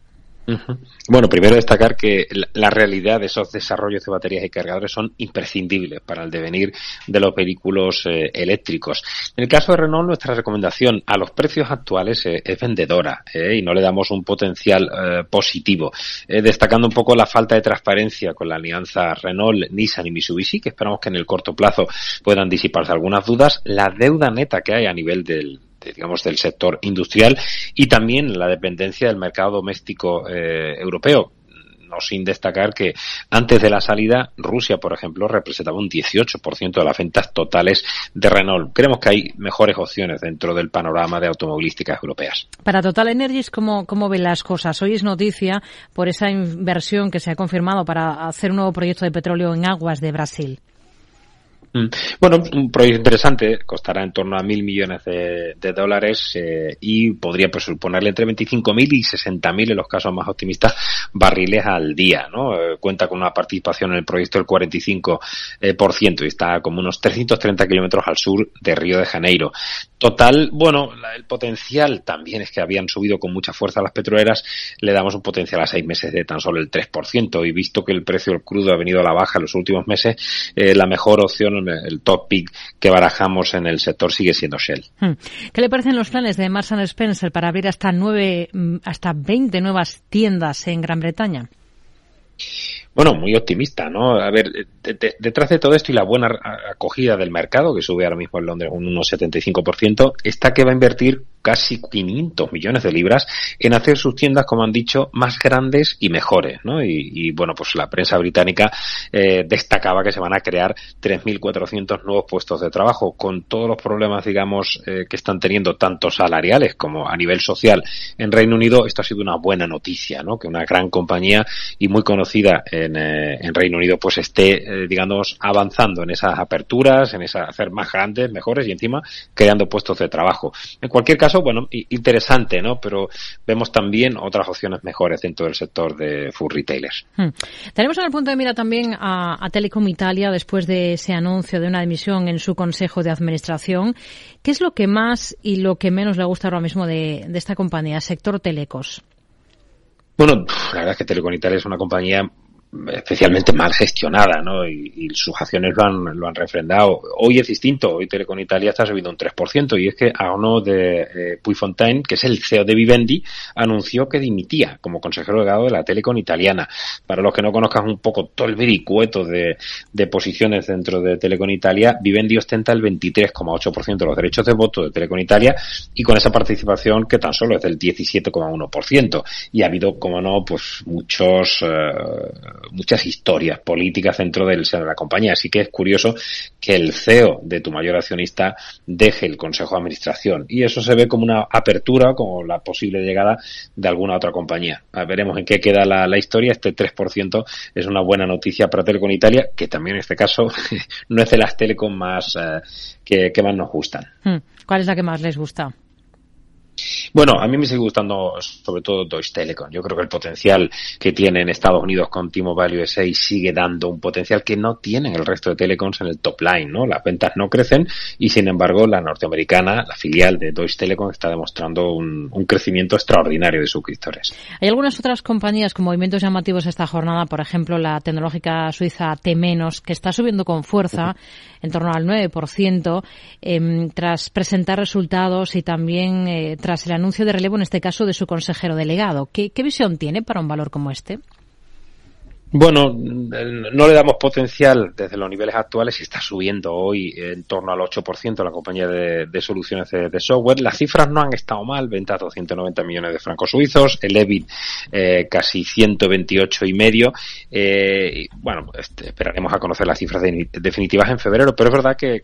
Bueno, primero destacar que la realidad de esos desarrollos de baterías y cargadores son imprescindibles para el devenir de los vehículos eh, eléctricos. En el caso de Renault, nuestra recomendación a los precios actuales eh, es vendedora eh, y no le damos un potencial positivo, destacando un poco la falta de transparencia con la alianza Renault, Nissan y Mitsubishi, que esperamos que en el corto plazo puedan disiparse algunas dudas, la deuda neta que hay a nivel del, digamos, del sector industrial y también la dependencia del mercado doméstico eh, europeo no sin destacar que antes de la salida Rusia, por ejemplo, representaba un 18% de las ventas totales de Renault. Creemos que hay mejores opciones dentro del panorama de automovilísticas europeas. Para Total Energies, ¿cómo, cómo ven las cosas? Hoy es noticia por esa inversión que se ha confirmado para hacer un nuevo proyecto de petróleo en aguas de Brasil. Mm. Bueno, un proyecto interesante, costará en torno a mil millones de, dólares eh, y podría pues, suponerle entre 25.000 y 60.000 en los casos más optimistas barriles al día. ¿no? Eh, cuenta con una participación en el proyecto del 45% eh, y está como unos 330 kilómetros al sur de Río de Janeiro. Total, bueno, el potencial también es que habían subido con mucha fuerza las petroleras, le damos un potencial a seis meses de tan solo el 3% y visto que el precio del crudo ha venido a la baja en los últimos meses, la mejor opción el top pick que barajamos en el sector sigue siendo Shell. Hmm. ¿Qué le parecen los planes de Marks Spencer para abrir hasta nueve, mm, hasta 20 nuevas tiendas en Gran Bretaña? Bueno, muy optimista, ¿no? A ver, detrás de todo esto y la buena acogida del mercado, que sube ahora mismo en Londres un 1,75%, está que va a invertir casi 500 millones de libras en hacer sus tiendas, como han dicho, más grandes y mejores, ¿no? Y, bueno, pues la prensa británica eh, destacaba que se van a crear 3.400 nuevos puestos de trabajo, con todos los problemas, digamos, eh, que están teniendo tanto salariales como a nivel social en Reino Unido. Esto ha sido una buena noticia, ¿no? Que una gran compañía y muy conocida en, eh, en Reino Unido, pues esté, digamos, avanzando en esas aperturas, en esas hacer más grandes, mejores y encima creando puestos de trabajo. En cualquier caso, bueno, interesante, ¿no? Pero vemos también otras opciones mejores dentro del sector de food retailers. Hmm. Tenemos en el punto de mira también a, Telecom Italia después de ese anuncio de una dimisión en su consejo de administración. ¿Qué es lo que más y lo que menos le gusta ahora mismo de, de esta compañía, sector telecos? Bueno, la verdad es que Telecom Italia es una compañía especialmente mal gestionada, ¿no? Y, sus acciones lo han, lo han refrendado. Hoy es distinto, hoy Telecom Italia está subiendo un 3%, y es que Arnaud de eh, Puyfontaine, que es el CEO de Vivendi, anunció que dimitía como consejero delegado de la Telecom italiana. Para los que no conozcan un poco todo el vericueto de, de posiciones dentro de Telecom Italia, Vivendi ostenta el 23,8% de los derechos de voto de Telecom Italia y con esa participación que tan solo es del 17,1%. Y ha habido, como no, pues muchos eh, muchas historias políticas dentro del seno de la compañía. Así que es curioso que el CEO de tu mayor accionista deje el consejo de administración. Y eso se ve como una apertura, como la posible llegada de alguna otra compañía. veremos en qué queda la, historia. Este 3% es una buena noticia para Telecom Italia, que también en este caso [LAUGHS] no es de las telecom más eh, que, que más nos gustan. Hmm. ¿Cuál es la que más les gusta? Bueno, a mí me sigue gustando sobre todo Deutsche Telekom. Yo creo que el potencial que tiene en Estados Unidos con T-Mobile USA sigue dando un potencial que no tienen el resto de telecoms en el top line, ¿no? Las ventas no crecen y sin embargo la norteamericana, la filial de Deutsche Telekom está demostrando un, crecimiento extraordinario de suscriptores. Hay algunas otras compañías con movimientos llamativos esta jornada, por ejemplo la tecnológica suiza T- que está subiendo con fuerza en torno al 9% em, tras presentar resultados y también eh, tras el anuncio de relevo, en este caso, de su consejero delegado. ¿Qué, qué visión tiene para un valor como este? Bueno, no le damos potencial desde los niveles actuales y está subiendo hoy en torno al 8% la compañía de, soluciones de, software. Las cifras no han estado mal, ventas 290 millones de francos suizos, el EBIT eh, casi 128 y medio. Eh, bueno, este, esperaremos a conocer las cifras definitivas en febrero, pero es verdad que,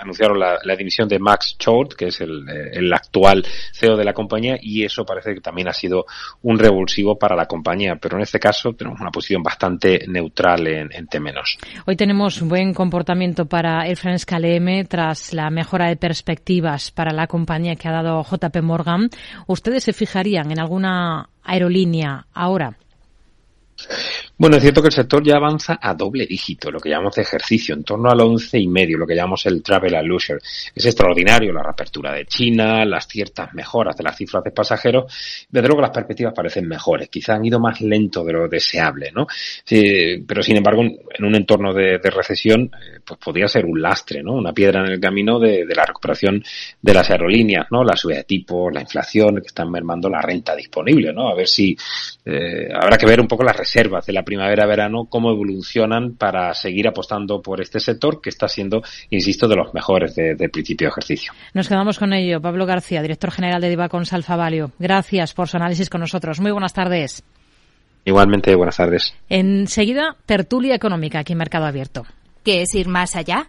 anunciaron la, dimisión de Max Chort, que es el, el actual CEO de la compañía, y eso parece que también ha sido un revulsivo para la compañía, pero en este caso tenemos una posición bastante bastante neutral en, en. Hoy tenemos buen comportamiento para Air France KLM tras la mejora de perspectivas para la compañía que ha dado JP Morgan. ¿Ustedes se fijarían en alguna aerolínea ahora? Bueno, es cierto que el sector ya avanza a doble dígito, lo que llamamos de ejercicio, en torno al once y medio, lo que llamamos el travel and. Es extraordinario la reapertura de China, las ciertas mejoras de las cifras de pasajeros. Desde luego las perspectivas parecen mejores, quizá han ido más lento de lo deseable, ¿no? pero sin embargo, en un entorno de, recesión, eh, pues podría ser un lastre, ¿no? Una piedra en el camino de, la recuperación de las aerolíneas, ¿no? La subida de tipos, la inflación que están mermando la renta disponible, ¿no? A ver si eh, habrá que ver un poco las reservas de la primavera-verano, cómo evolucionan para seguir apostando por este sector que está siendo, insisto, de los mejores del de principio de ejercicio. Nos quedamos con ello. Pablo García, director general de Divacon Salfavalio. Gracias por su análisis con nosotros. Muy buenas tardes. Igualmente, buenas tardes. Enseguida, tertulia económica aquí en Mercado Abierto. ¿Qué es ir más allá?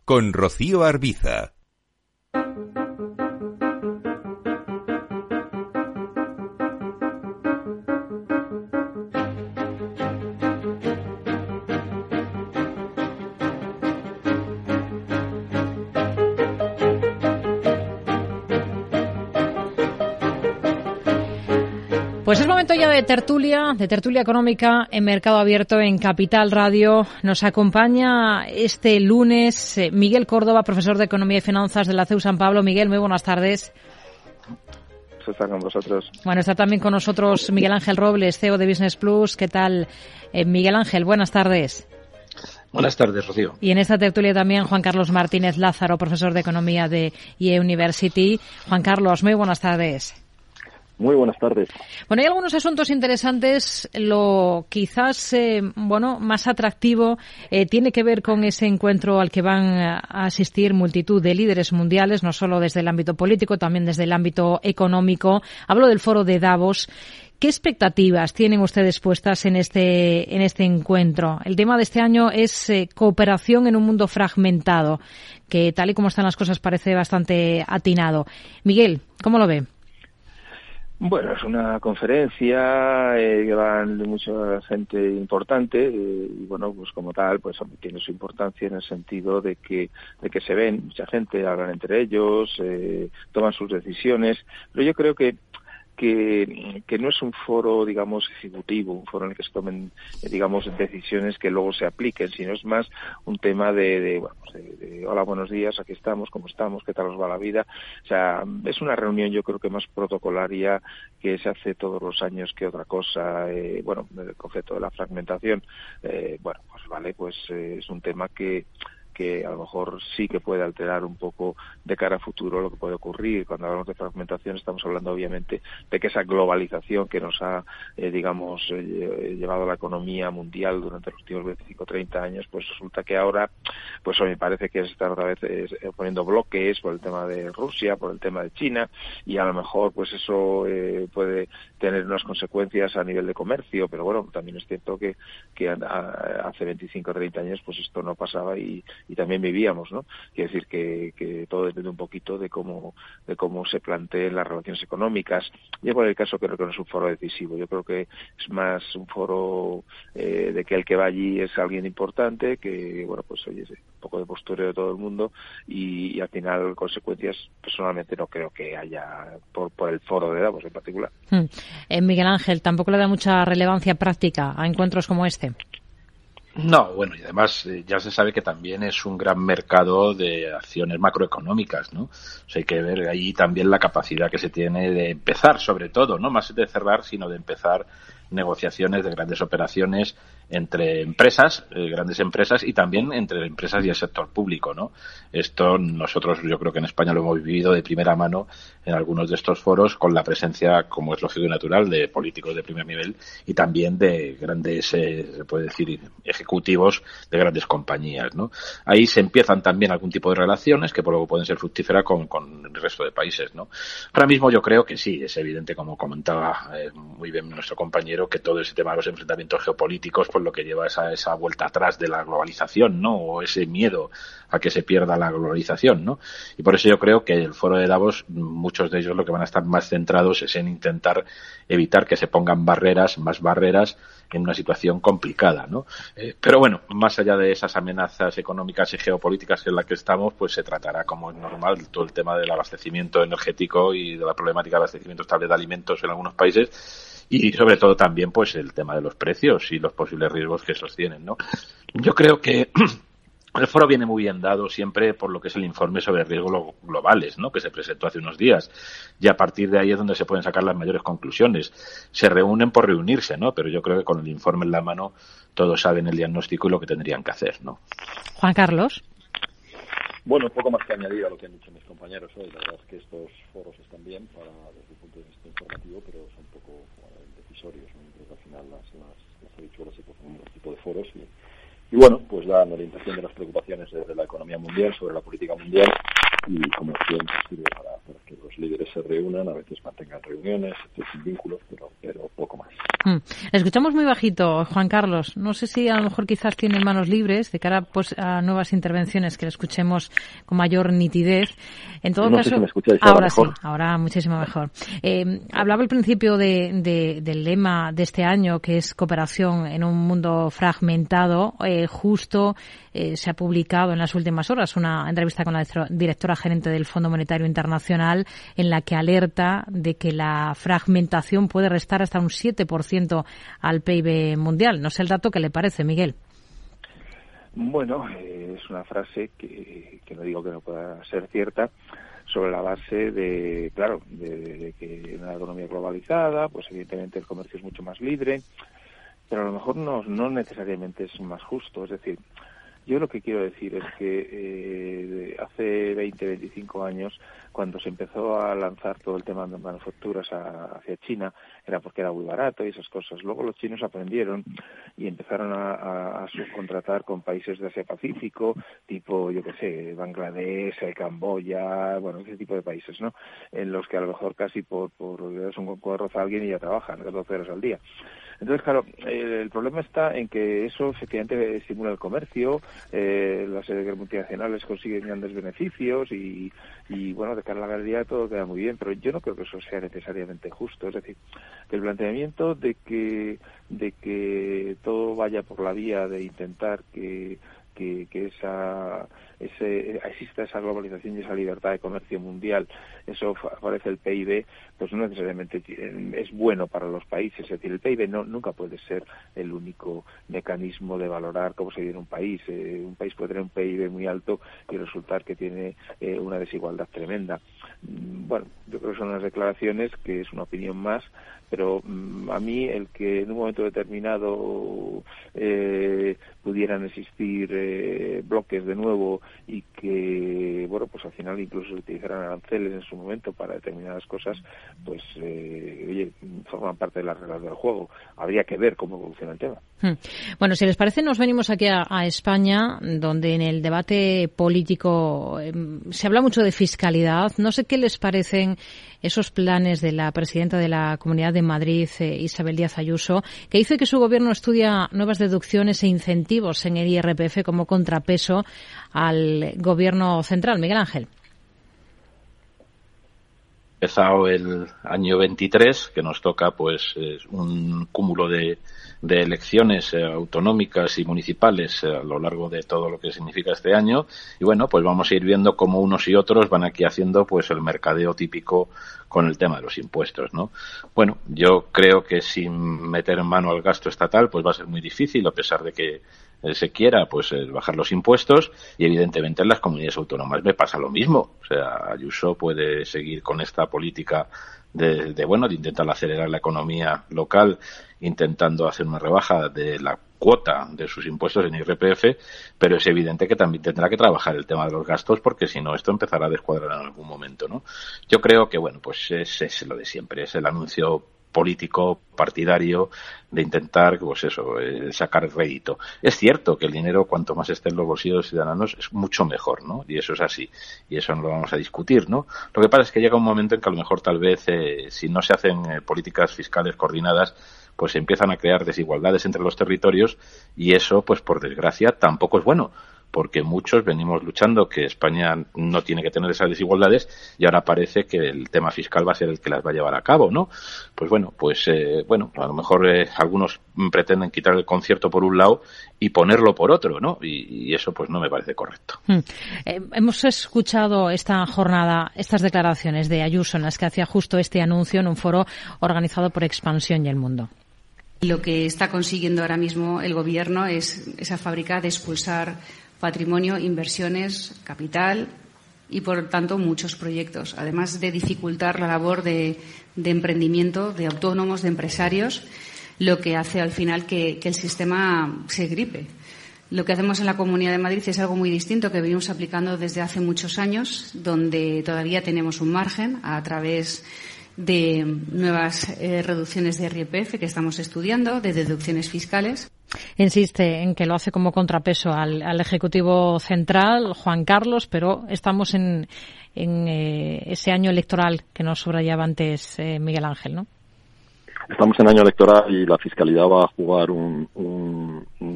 con Rocío Arbiza. Pues es momento ya de tertulia, de tertulia económica en Mercado Abierto en Capital Radio. Nos acompaña este lunes eh, Miguel Córdoba, profesor de Economía y Finanzas de la CEU San Pablo. Miguel, muy buenas tardes. Está con vosotros. Bueno, está también con nosotros Miguel Ángel Robles, CEO de Business Plus. ¿Qué tal? Eh, Miguel Ángel, buenas tardes. Buenas tardes, Rocío. Y en esta tertulia también Juan Carlos Martínez Lázaro, profesor de Economía de IE University. Juan Carlos, muy buenas tardes. Muy buenas tardes. Bueno, hay algunos asuntos interesantes. Lo quizás, eh, bueno, más atractivo eh, tiene que ver con ese encuentro al que van a asistir multitud de líderes mundiales, no solo desde el ámbito político, también desde el ámbito económico. Hablo del foro de Davos. ¿Qué expectativas tienen ustedes puestas en este, en este encuentro? El tema de este año es eh, cooperación en un mundo fragmentado, que tal y como están las cosas parece bastante atinado. Miguel, ¿cómo lo ve? Bueno, es una conferencia eh, que van mucha gente importante eh, y bueno, pues como tal, pues tiene su importancia en el sentido de que de que se ven mucha gente, hablan entre ellos, eh, toman sus decisiones, pero yo creo que que, que no es un foro, digamos, ejecutivo, un foro en el que se tomen, digamos, decisiones que luego se apliquen, sino es más un tema de, de, bueno, pues hola, buenos días, aquí estamos, ¿cómo estamos? ¿Qué tal os va la vida? O sea, es una reunión yo creo que más protocolaria que se hace todos los años que otra cosa. Eh, bueno, el concepto de la fragmentación, eh, bueno, pues vale, pues eh, es un tema que que a lo mejor sí que puede alterar un poco de cara a futuro lo que puede ocurrir. Cuando hablamos de fragmentación estamos hablando obviamente de que esa globalización que nos ha, eh, digamos, eh, llevado a la economía mundial durante los últimos 25 30 años, pues resulta que ahora, pues me parece que se está otra vez eh, poniendo bloques por el tema de Rusia, por el tema de China, y a lo mejor pues eso puede tener unas consecuencias a nivel de comercio, pero bueno, también es cierto que, que hace 25 30 años pues esto no pasaba y, y también vivíamos, ¿no? Quiere decir que, que todo depende un poquito de cómo, de cómo se planteen las relaciones económicas. Yo por el caso creo que no es un foro decisivo, yo creo que es más un foro eh, de que el que va allí es alguien importante, que, bueno, pues oye, un poco de postureo de todo el mundo y, al final consecuencias personalmente no creo que haya por, por el foro de Davos en particular. Hmm. Eh, Miguel Ángel, tampoco le da mucha relevancia práctica a encuentros como este. No, bueno, y además eh, ya se sabe que también es un gran mercado de acciones macroeconómicas, ¿no? O sea, hay que ver ahí también la capacidad que se tiene de empezar, sobre todo, no más de cerrar, sino de empezar negociaciones de grandes operaciones entre empresas, eh, grandes empresas y también entre empresas y el sector público, ¿no? Esto nosotros yo creo que en España lo hemos vivido de primera mano en algunos de estos foros con la presencia, como es lógico y natural, de políticos de primer nivel y también de grandes, eh, se puede decir, ejecutivos de grandes compañías, ¿no? Ahí se empiezan también algún tipo de relaciones que por luego pueden ser fructíferas con, con el resto de países, ¿no? Ahora mismo yo creo que sí, es evidente, como comentaba eh, muy bien nuestro compañero, que todo ese tema de los enfrentamientos geopolíticos, lo que lleva es a esa vuelta atrás de la globalización, ¿no? O ese miedo a que se pierda la globalización, ¿no? Y por eso yo creo que el foro de Davos, muchos de ellos lo que van a estar más centrados es en intentar evitar que se pongan barreras, más barreras en una situación complicada, ¿no? Eh, pero bueno, más allá de esas amenazas económicas y geopolíticas en las que estamos, pues se tratará como es normal todo el tema del abastecimiento energético y de la problemática de abastecimiento estable de alimentos en algunos países y sobre todo también pues el tema de los precios y los posibles riesgos que sostienen, ¿no? Yo creo que [CLEARS THROAT] el foro viene muy bien dado siempre por lo que es el informe sobre riesgos globales, ¿no? Que se presentó hace unos días. Y a partir de ahí es donde se pueden sacar las mayores conclusiones. Se reúnen por reunirse, ¿no? Pero yo creo que con el informe en la mano todos saben el diagnóstico y lo que tendrían que hacer, ¿no? Juan Carlos. Bueno, un poco más que añadir a lo que han dicho mis compañeros hoy. La verdad es que estos foros están bien para, desde el punto de vista informativo, pero son un poco decisorios. ¿no? Al final las, las, las habichuelas se cogen en tipo de foros y, y bueno, pues dan orientación de las preocupaciones desde la economía mundial sobre la política mundial y como siempre sirve para, para, que los líderes se reúnan, a veces mantengan reuniones, sin vínculos, pero, pero poco más. Mm. Escuchamos muy bajito, Juan Carlos. No sé si a lo mejor quizás tiene manos libres de cara pues, a nuevas intervenciones que le escuchemos con mayor nitidez. En todo caso, ahora, sí, ahora muchísimo mejor. Eh, hablaba al principio de, de, del lema de este año, que es cooperación en un mundo fragmentado. Eh, justo eh, se ha publicado en las últimas horas una entrevista con la directora gerente del Fondo Monetario Internacional en la que alerta de que la fragmentación puede restar hasta un 7% al PIB mundial. No sé el dato que le parece, Miguel. Bueno, eh, es una frase que, que no digo que no pueda ser cierta, sobre la base de, claro, de, que en una economía globalizada, pues evidentemente el comercio es mucho más libre, pero a lo mejor no, no necesariamente es más justo. Es decir, yo lo que quiero decir es que eh, hace 20, 25 años, cuando se empezó a lanzar todo el tema de manufacturas hacia China, era porque era muy barato y esas cosas. Luego los chinos aprendieron y empezaron a, subcontratar con países de Asia Pacífico, tipo, yo qué sé, Bangladesh, eh, Camboya, bueno, ese tipo de países, ¿no? En los que a lo mejor casi por, por un cuadro a alguien y ya trabajan 14 horas al día. Entonces, claro, el problema está en que eso efectivamente estimula el comercio, eh, las multinacionales consiguen grandes beneficios y, y, bueno, de cara a la galería todo queda muy bien, pero yo no creo que eso sea necesariamente justo. Es decir, el planteamiento de que, de que todo vaya por la vía de intentar que que, que esa ese, exista esa globalización y esa libertad de comercio mundial, eso favorece el PIB, pues no necesariamente es bueno para los países. Es decir, el PIB no, nunca puede ser el único mecanismo de valorar cómo se vive un país. Eh, un país puede tener un PIB muy alto y resultar que tiene eh, una desigualdad tremenda. Mm, bueno, yo creo que son unas declaraciones que es una opinión más, pero mm, a mí el que en un momento determinado eh, pudieran existir eh, bloques de nuevo y que, bueno, pues al final incluso se utilizaran aranceles en su momento para determinadas cosas, pues, eh, oye, forman parte de las reglas del juego. Habría que ver cómo evoluciona el tema. Hmm. Bueno, si les parece, nos venimos aquí a, a España, donde en el debate político em, se habla mucho de fiscalidad. No sé qué les parecen esos planes de la presidenta de la Comunidad de Madrid, eh, Isabel Díaz Ayuso, que dice que su gobierno estudia nuevas deducciones e incentivos en el IRPF como contrapeso al gobierno central. Miguel Ángel empezado el año 23, que nos toca pues un cúmulo de, de elecciones eh, autonómicas y municipales eh, a lo largo de todo lo que significa este año. Y bueno pues vamos a ir viendo cómo unos y otros van aquí haciendo pues el mercadeo típico con el tema de los impuestos no bueno yo creo que sin meter mano al gasto estatal pues va a ser muy difícil a pesar de que eh, se quiera pues bajar los impuestos. Y evidentemente en las comunidades autónomas me pasa lo mismo. O sea Ayuso puede seguir con esta política de, de, bueno de intentar acelerar la economía local intentando hacer una rebaja de la cuota de sus impuestos en IRPF, pero es evidente que también tendrá que trabajar el tema de los gastos porque si no esto empezará a descuadrar en algún momento, ¿no? Yo creo que bueno, pues es, es lo de siempre, es el anuncio político partidario de intentar pues eso eh, sacar rédito. Es cierto que el dinero cuanto más esté en los bolsillos de los ciudadanos es mucho mejor no y eso es así y eso no lo vamos a discutir no lo que pasa es que llega un momento en que a lo mejor tal vez eh, si no se hacen eh, políticas fiscales coordinadas pues empiezan a crear desigualdades entre los territorios y eso pues por desgracia tampoco es bueno porque muchos venimos luchando que España no tiene que tener esas desigualdades y ahora parece que el tema fiscal va a ser el que las va a llevar a cabo, ¿no? Pues bueno, pues eh, bueno, a lo mejor eh, algunos pretenden quitar el concierto por un lado y ponerlo por otro, ¿no? Y, eso pues no me parece correcto. Hmm. Eh, hemos escuchado esta jornada, estas declaraciones de Ayuso en las que hacía justo este anuncio en un foro organizado por Expansión y el Mundo. Lo que está consiguiendo ahora mismo el Gobierno es esa fábrica de expulsar patrimonio, inversiones, capital y, por tanto, muchos proyectos, además de dificultar la labor de, emprendimiento de autónomos, de empresarios, lo que hace al final que, el sistema se gripe. Lo que hacemos en la Comunidad de Madrid es algo muy distinto que venimos aplicando desde hace muchos años, donde todavía tenemos un margen a través de nuevas eh, reducciones de RPF que estamos estudiando, de deducciones fiscales. Insiste en que lo hace como contrapeso al, Ejecutivo Central, Juan Carlos, pero estamos en, eh, ese año electoral que nos subrayaba antes eh, Miguel Ángel, ¿no? Estamos en año electoral y la fiscalidad va a jugar un,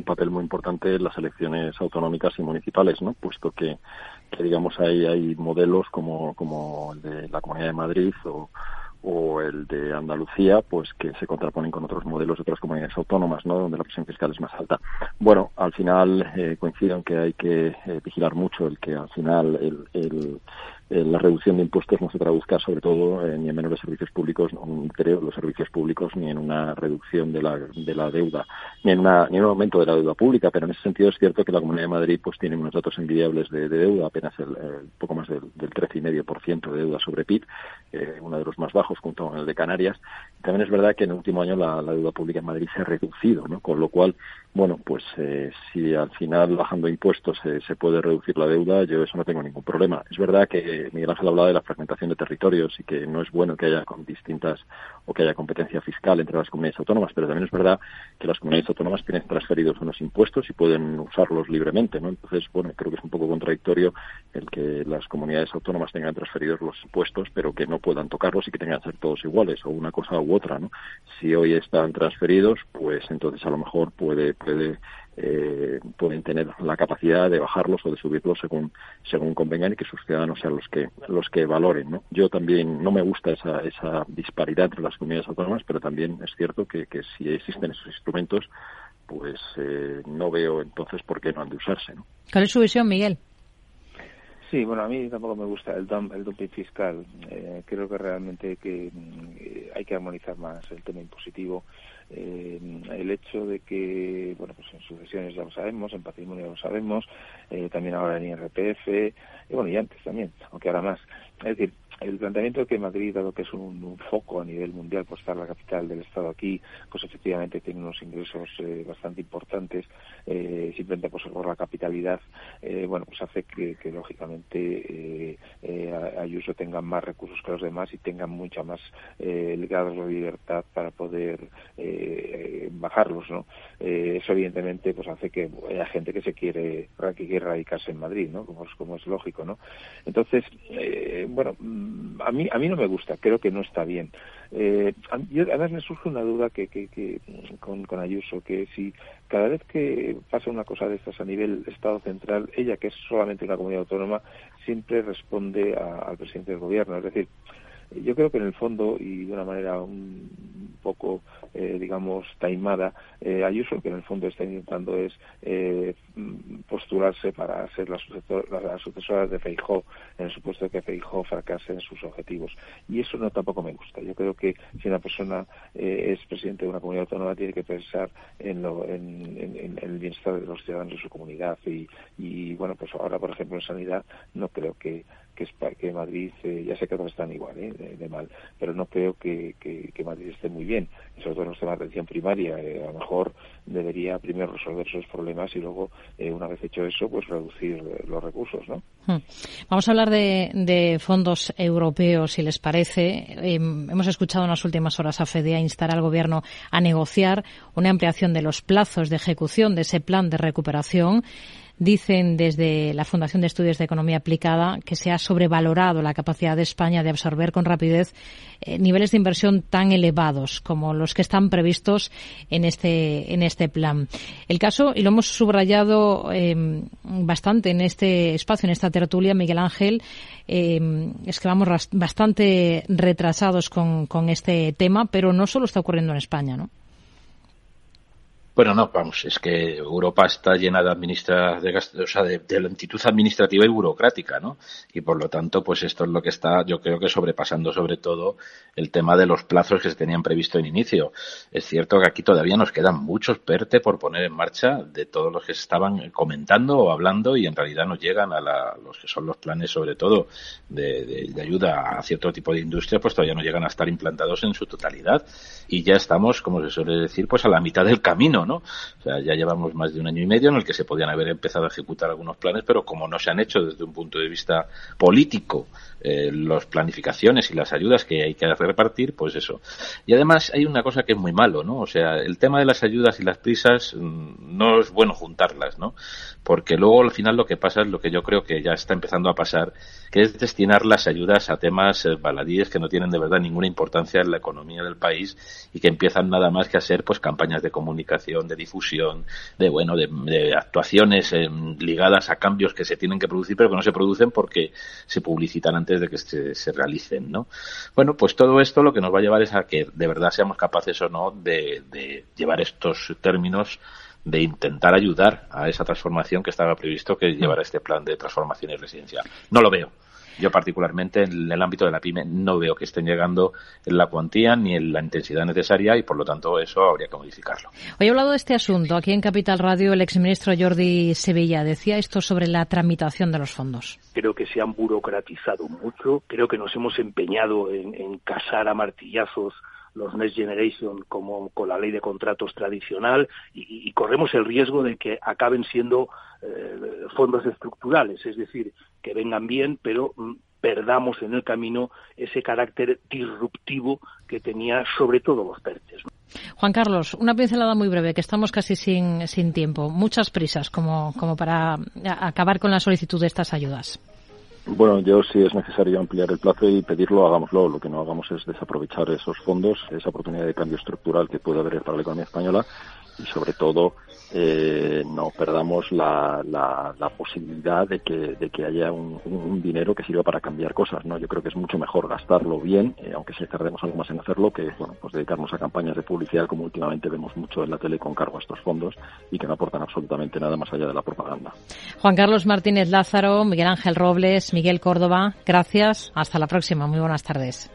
papel muy importante en las elecciones autonómicas y municipales, ¿no? Puesto que, digamos, hay, hay modelos como, como el de la Comunidad de Madrid o, o el de Andalucía, pues que se contraponen con otros modelos de otras comunidades autónomas, ¿no? Donde la presión fiscal es más alta. Bueno, al final eh, coincido en que hay que eh, vigilar mucho el que al final el, el, la reducción de impuestos no se traduzca sobre todo ni en menores servicios públicos, en los servicios públicos, ni en una reducción de la, de la deuda, ni en, una, ni en un aumento de la deuda pública, pero en ese sentido es cierto que la Comunidad de Madrid pues tiene unos datos envidiables de, deuda, apenas el, poco más del, del 13,5% de deuda sobre PIB, eh, uno de los más bajos junto con el de Canarias. También es verdad que en el último año la, la deuda pública en Madrid se ha reducido, ¿no? con lo cual bueno, pues eh, si al final bajando impuestos se puede reducir la deuda, yo eso no tengo ningún problema. Es verdad que Miguel Ángel hablaba de la fragmentación de territorios y que no es bueno que haya distintas o que haya competencia fiscal entre las comunidades autónomas, pero también es verdad que las comunidades autónomas tienen transferidos unos impuestos y pueden usarlos libremente, ¿no? Entonces, bueno, creo que es un poco contradictorio el que las comunidades autónomas tengan transferidos los impuestos, pero que no puedan tocarlos y que tengan que ser todos iguales o una cosa u otra, ¿no? Si hoy están transferidos, pues entonces a lo mejor puede puede eh, pueden tener la capacidad de bajarlos o de subirlos según según convengan y que sus ciudadanos sean los que los que valoren ¿no? yo también no me gusta esa, esa disparidad entre las comunidades autónomas pero también es cierto que, que si existen esos instrumentos pues eh, no veo entonces por qué no han de usarse. ¿no? ¿Cuál es su visión, Miguel? Sí, bueno, a mí tampoco me gusta el, dump, el dumping fiscal. Eh, creo que realmente que eh, hay que armonizar más el tema impositivo. Eh, el hecho de que, bueno, pues en sucesiones ya lo sabemos, en patrimonio lo sabemos, eh, también ahora en IRPF, y bueno, y antes también, aunque ahora más. Es decir, el planteamiento de que Madrid, dado que es un, foco a nivel mundial por estar la capital del Estado aquí, pues efectivamente tiene unos ingresos eh, bastante importantes, eh, simplemente pues, por la capitalidad, eh, bueno, pues hace que, lógicamente Ayuso tenga más recursos que los demás y tenga mucha más grados de libertad para poder bajarlos, ¿no? eso evidentemente pues hace que haya gente que se quiere que quiere radicarse en Madrid, ¿no? Como, como es lógico, ¿no? Entonces, bueno a mí a mí no me gusta, creo que no está bien. Eh, además me surge una duda que, que, con, con, Ayuso, que si cada vez que pasa una cosa de estas a nivel Estado central, ella que es solamente una comunidad autónoma, siempre responde al presidente del gobierno. Es decir, yo creo que en el fondo y de una manera un poco, eh, digamos, taimada, eh, Ayuso que en el fondo está intentando es eh, postularse para ser la, sucesora de Feijó, en el supuesto que Feijó fracase en sus objetivos. Y eso no tampoco me gusta. Yo creo que si una persona es presidente de una comunidad autónoma tiene que pensar en, lo, en, el bienestar de los ciudadanos de su comunidad. Y, y, bueno, pues ahora, por ejemplo, en sanidad no creo que que, que Madrid, eh, ya sé que todos están igual, eh, de, mal, pero no creo que, que, Madrid esté muy bien, sobre todo en los temas de atención primaria. Eh, a lo mejor debería primero resolver esos problemas y luego, una vez hecho eso, pues reducir los recursos, ¿no? Hmm. Vamos a hablar de, de, fondos europeos, si les parece. Em, hemos escuchado en las últimas horas a FEDEA instar al Gobierno a negociar una ampliación de los plazos de ejecución de ese plan de recuperación. Dicen desde la Fundación de Estudios de Economía Aplicada que se ha sobrevalorado la capacidad de España de absorber con rapidez eh, niveles de inversión tan elevados como los que están previstos en este, en este plan. El caso, y lo hemos subrayado em, bastante en este espacio, en esta tertulia, Miguel Ángel, em, es que vamos bastante retrasados con, con este tema, pero no solo está ocurriendo en España, ¿no? Bueno, no, vamos, es que Europa está llena de administra, de, o sea, de, lentitud administrativa y burocrática, ¿no? Y por lo tanto, pues esto es lo que está, yo creo que sobrepasando sobre todo el tema de los plazos que se tenían previsto en inicio. Es cierto que aquí todavía nos quedan muchos PERTE por poner en marcha de todos los que se estaban comentando o hablando y en realidad no llegan a los que son los planes sobre todo de, de ayuda a cierto tipo de industria, pues todavía no llegan a estar implantados en su totalidad. Y ya estamos, como se suele decir, pues a la mitad del camino ya llevamos más de un año y medio en el que se podían haber empezado a ejecutar algunos planes, pero como no se han hecho desde un punto de vista político eh, las planificaciones y las ayudas que hay que repartir, pues eso. Y además hay una cosa que es muy malo, ¿no? O sea, el tema de las ayudas y las prisas mm, no es bueno juntarlas, ¿no? Porque luego al final lo que pasa es lo que yo creo que ya está empezando a pasar, que es destinar las ayudas a temas eh, baladíes que no tienen de verdad ninguna importancia en la economía del país y que empiezan nada más que a ser pues campañas de comunicación, de difusión, de bueno, de, actuaciones eh, ligadas a cambios que se tienen que producir pero que no se producen porque se publicitan antes de que se, realicen, ¿no? Bueno, pues todo esto lo que nos va a llevar es a que de verdad seamos capaces o no de, de llevar estos términos de intentar ayudar a esa transformación que estaba previsto que llevara este plan de transformación y residencia. No lo veo. Yo particularmente en el ámbito de la pyme no veo que estén llegando en la cuantía ni en la intensidad necesaria y por lo tanto eso habría que modificarlo. Hoy he hablado de este asunto. Aquí en Capital Radio el exministro Jordi Sevilla decía esto sobre la tramitación de los fondos. Creo que se han burocratizado mucho. Creo que nos hemos empeñado en, casar a martillazos los Next Generation como con la ley de contratos tradicional y, corremos el riesgo de que acaben siendo eh, fondos estructurales, es decir, que vengan bien, pero mm, perdamos en el camino ese carácter disruptivo que tenía sobre todo los PERTES. Juan Carlos, una pincelada muy breve, que estamos casi sin, sin tiempo. Muchas prisas como, como para acabar con la solicitud de estas ayudas. Bueno, yo si es necesario ampliar el plazo y pedirlo, hagámoslo. Lo que no hagamos es desaprovechar esos fondos, esa oportunidad de cambio estructural que puede haber para la economía española y sobre todo eh, no perdamos la, la, posibilidad de que, de que haya un, dinero que sirva para cambiar cosas. ¿no? Yo creo que es mucho mejor gastarlo bien, eh, aunque si tardemos algo más en hacerlo, que bueno, pues dedicarnos a campañas de publicidad como últimamente vemos mucho en la tele con cargo a estos fondos y que no aportan absolutamente nada más allá de la propaganda. Juan Carlos Martínez Lázaro, Miguel Ángel Robles, Miguel Córdoba, gracias. Hasta la próxima. Muy buenas tardes.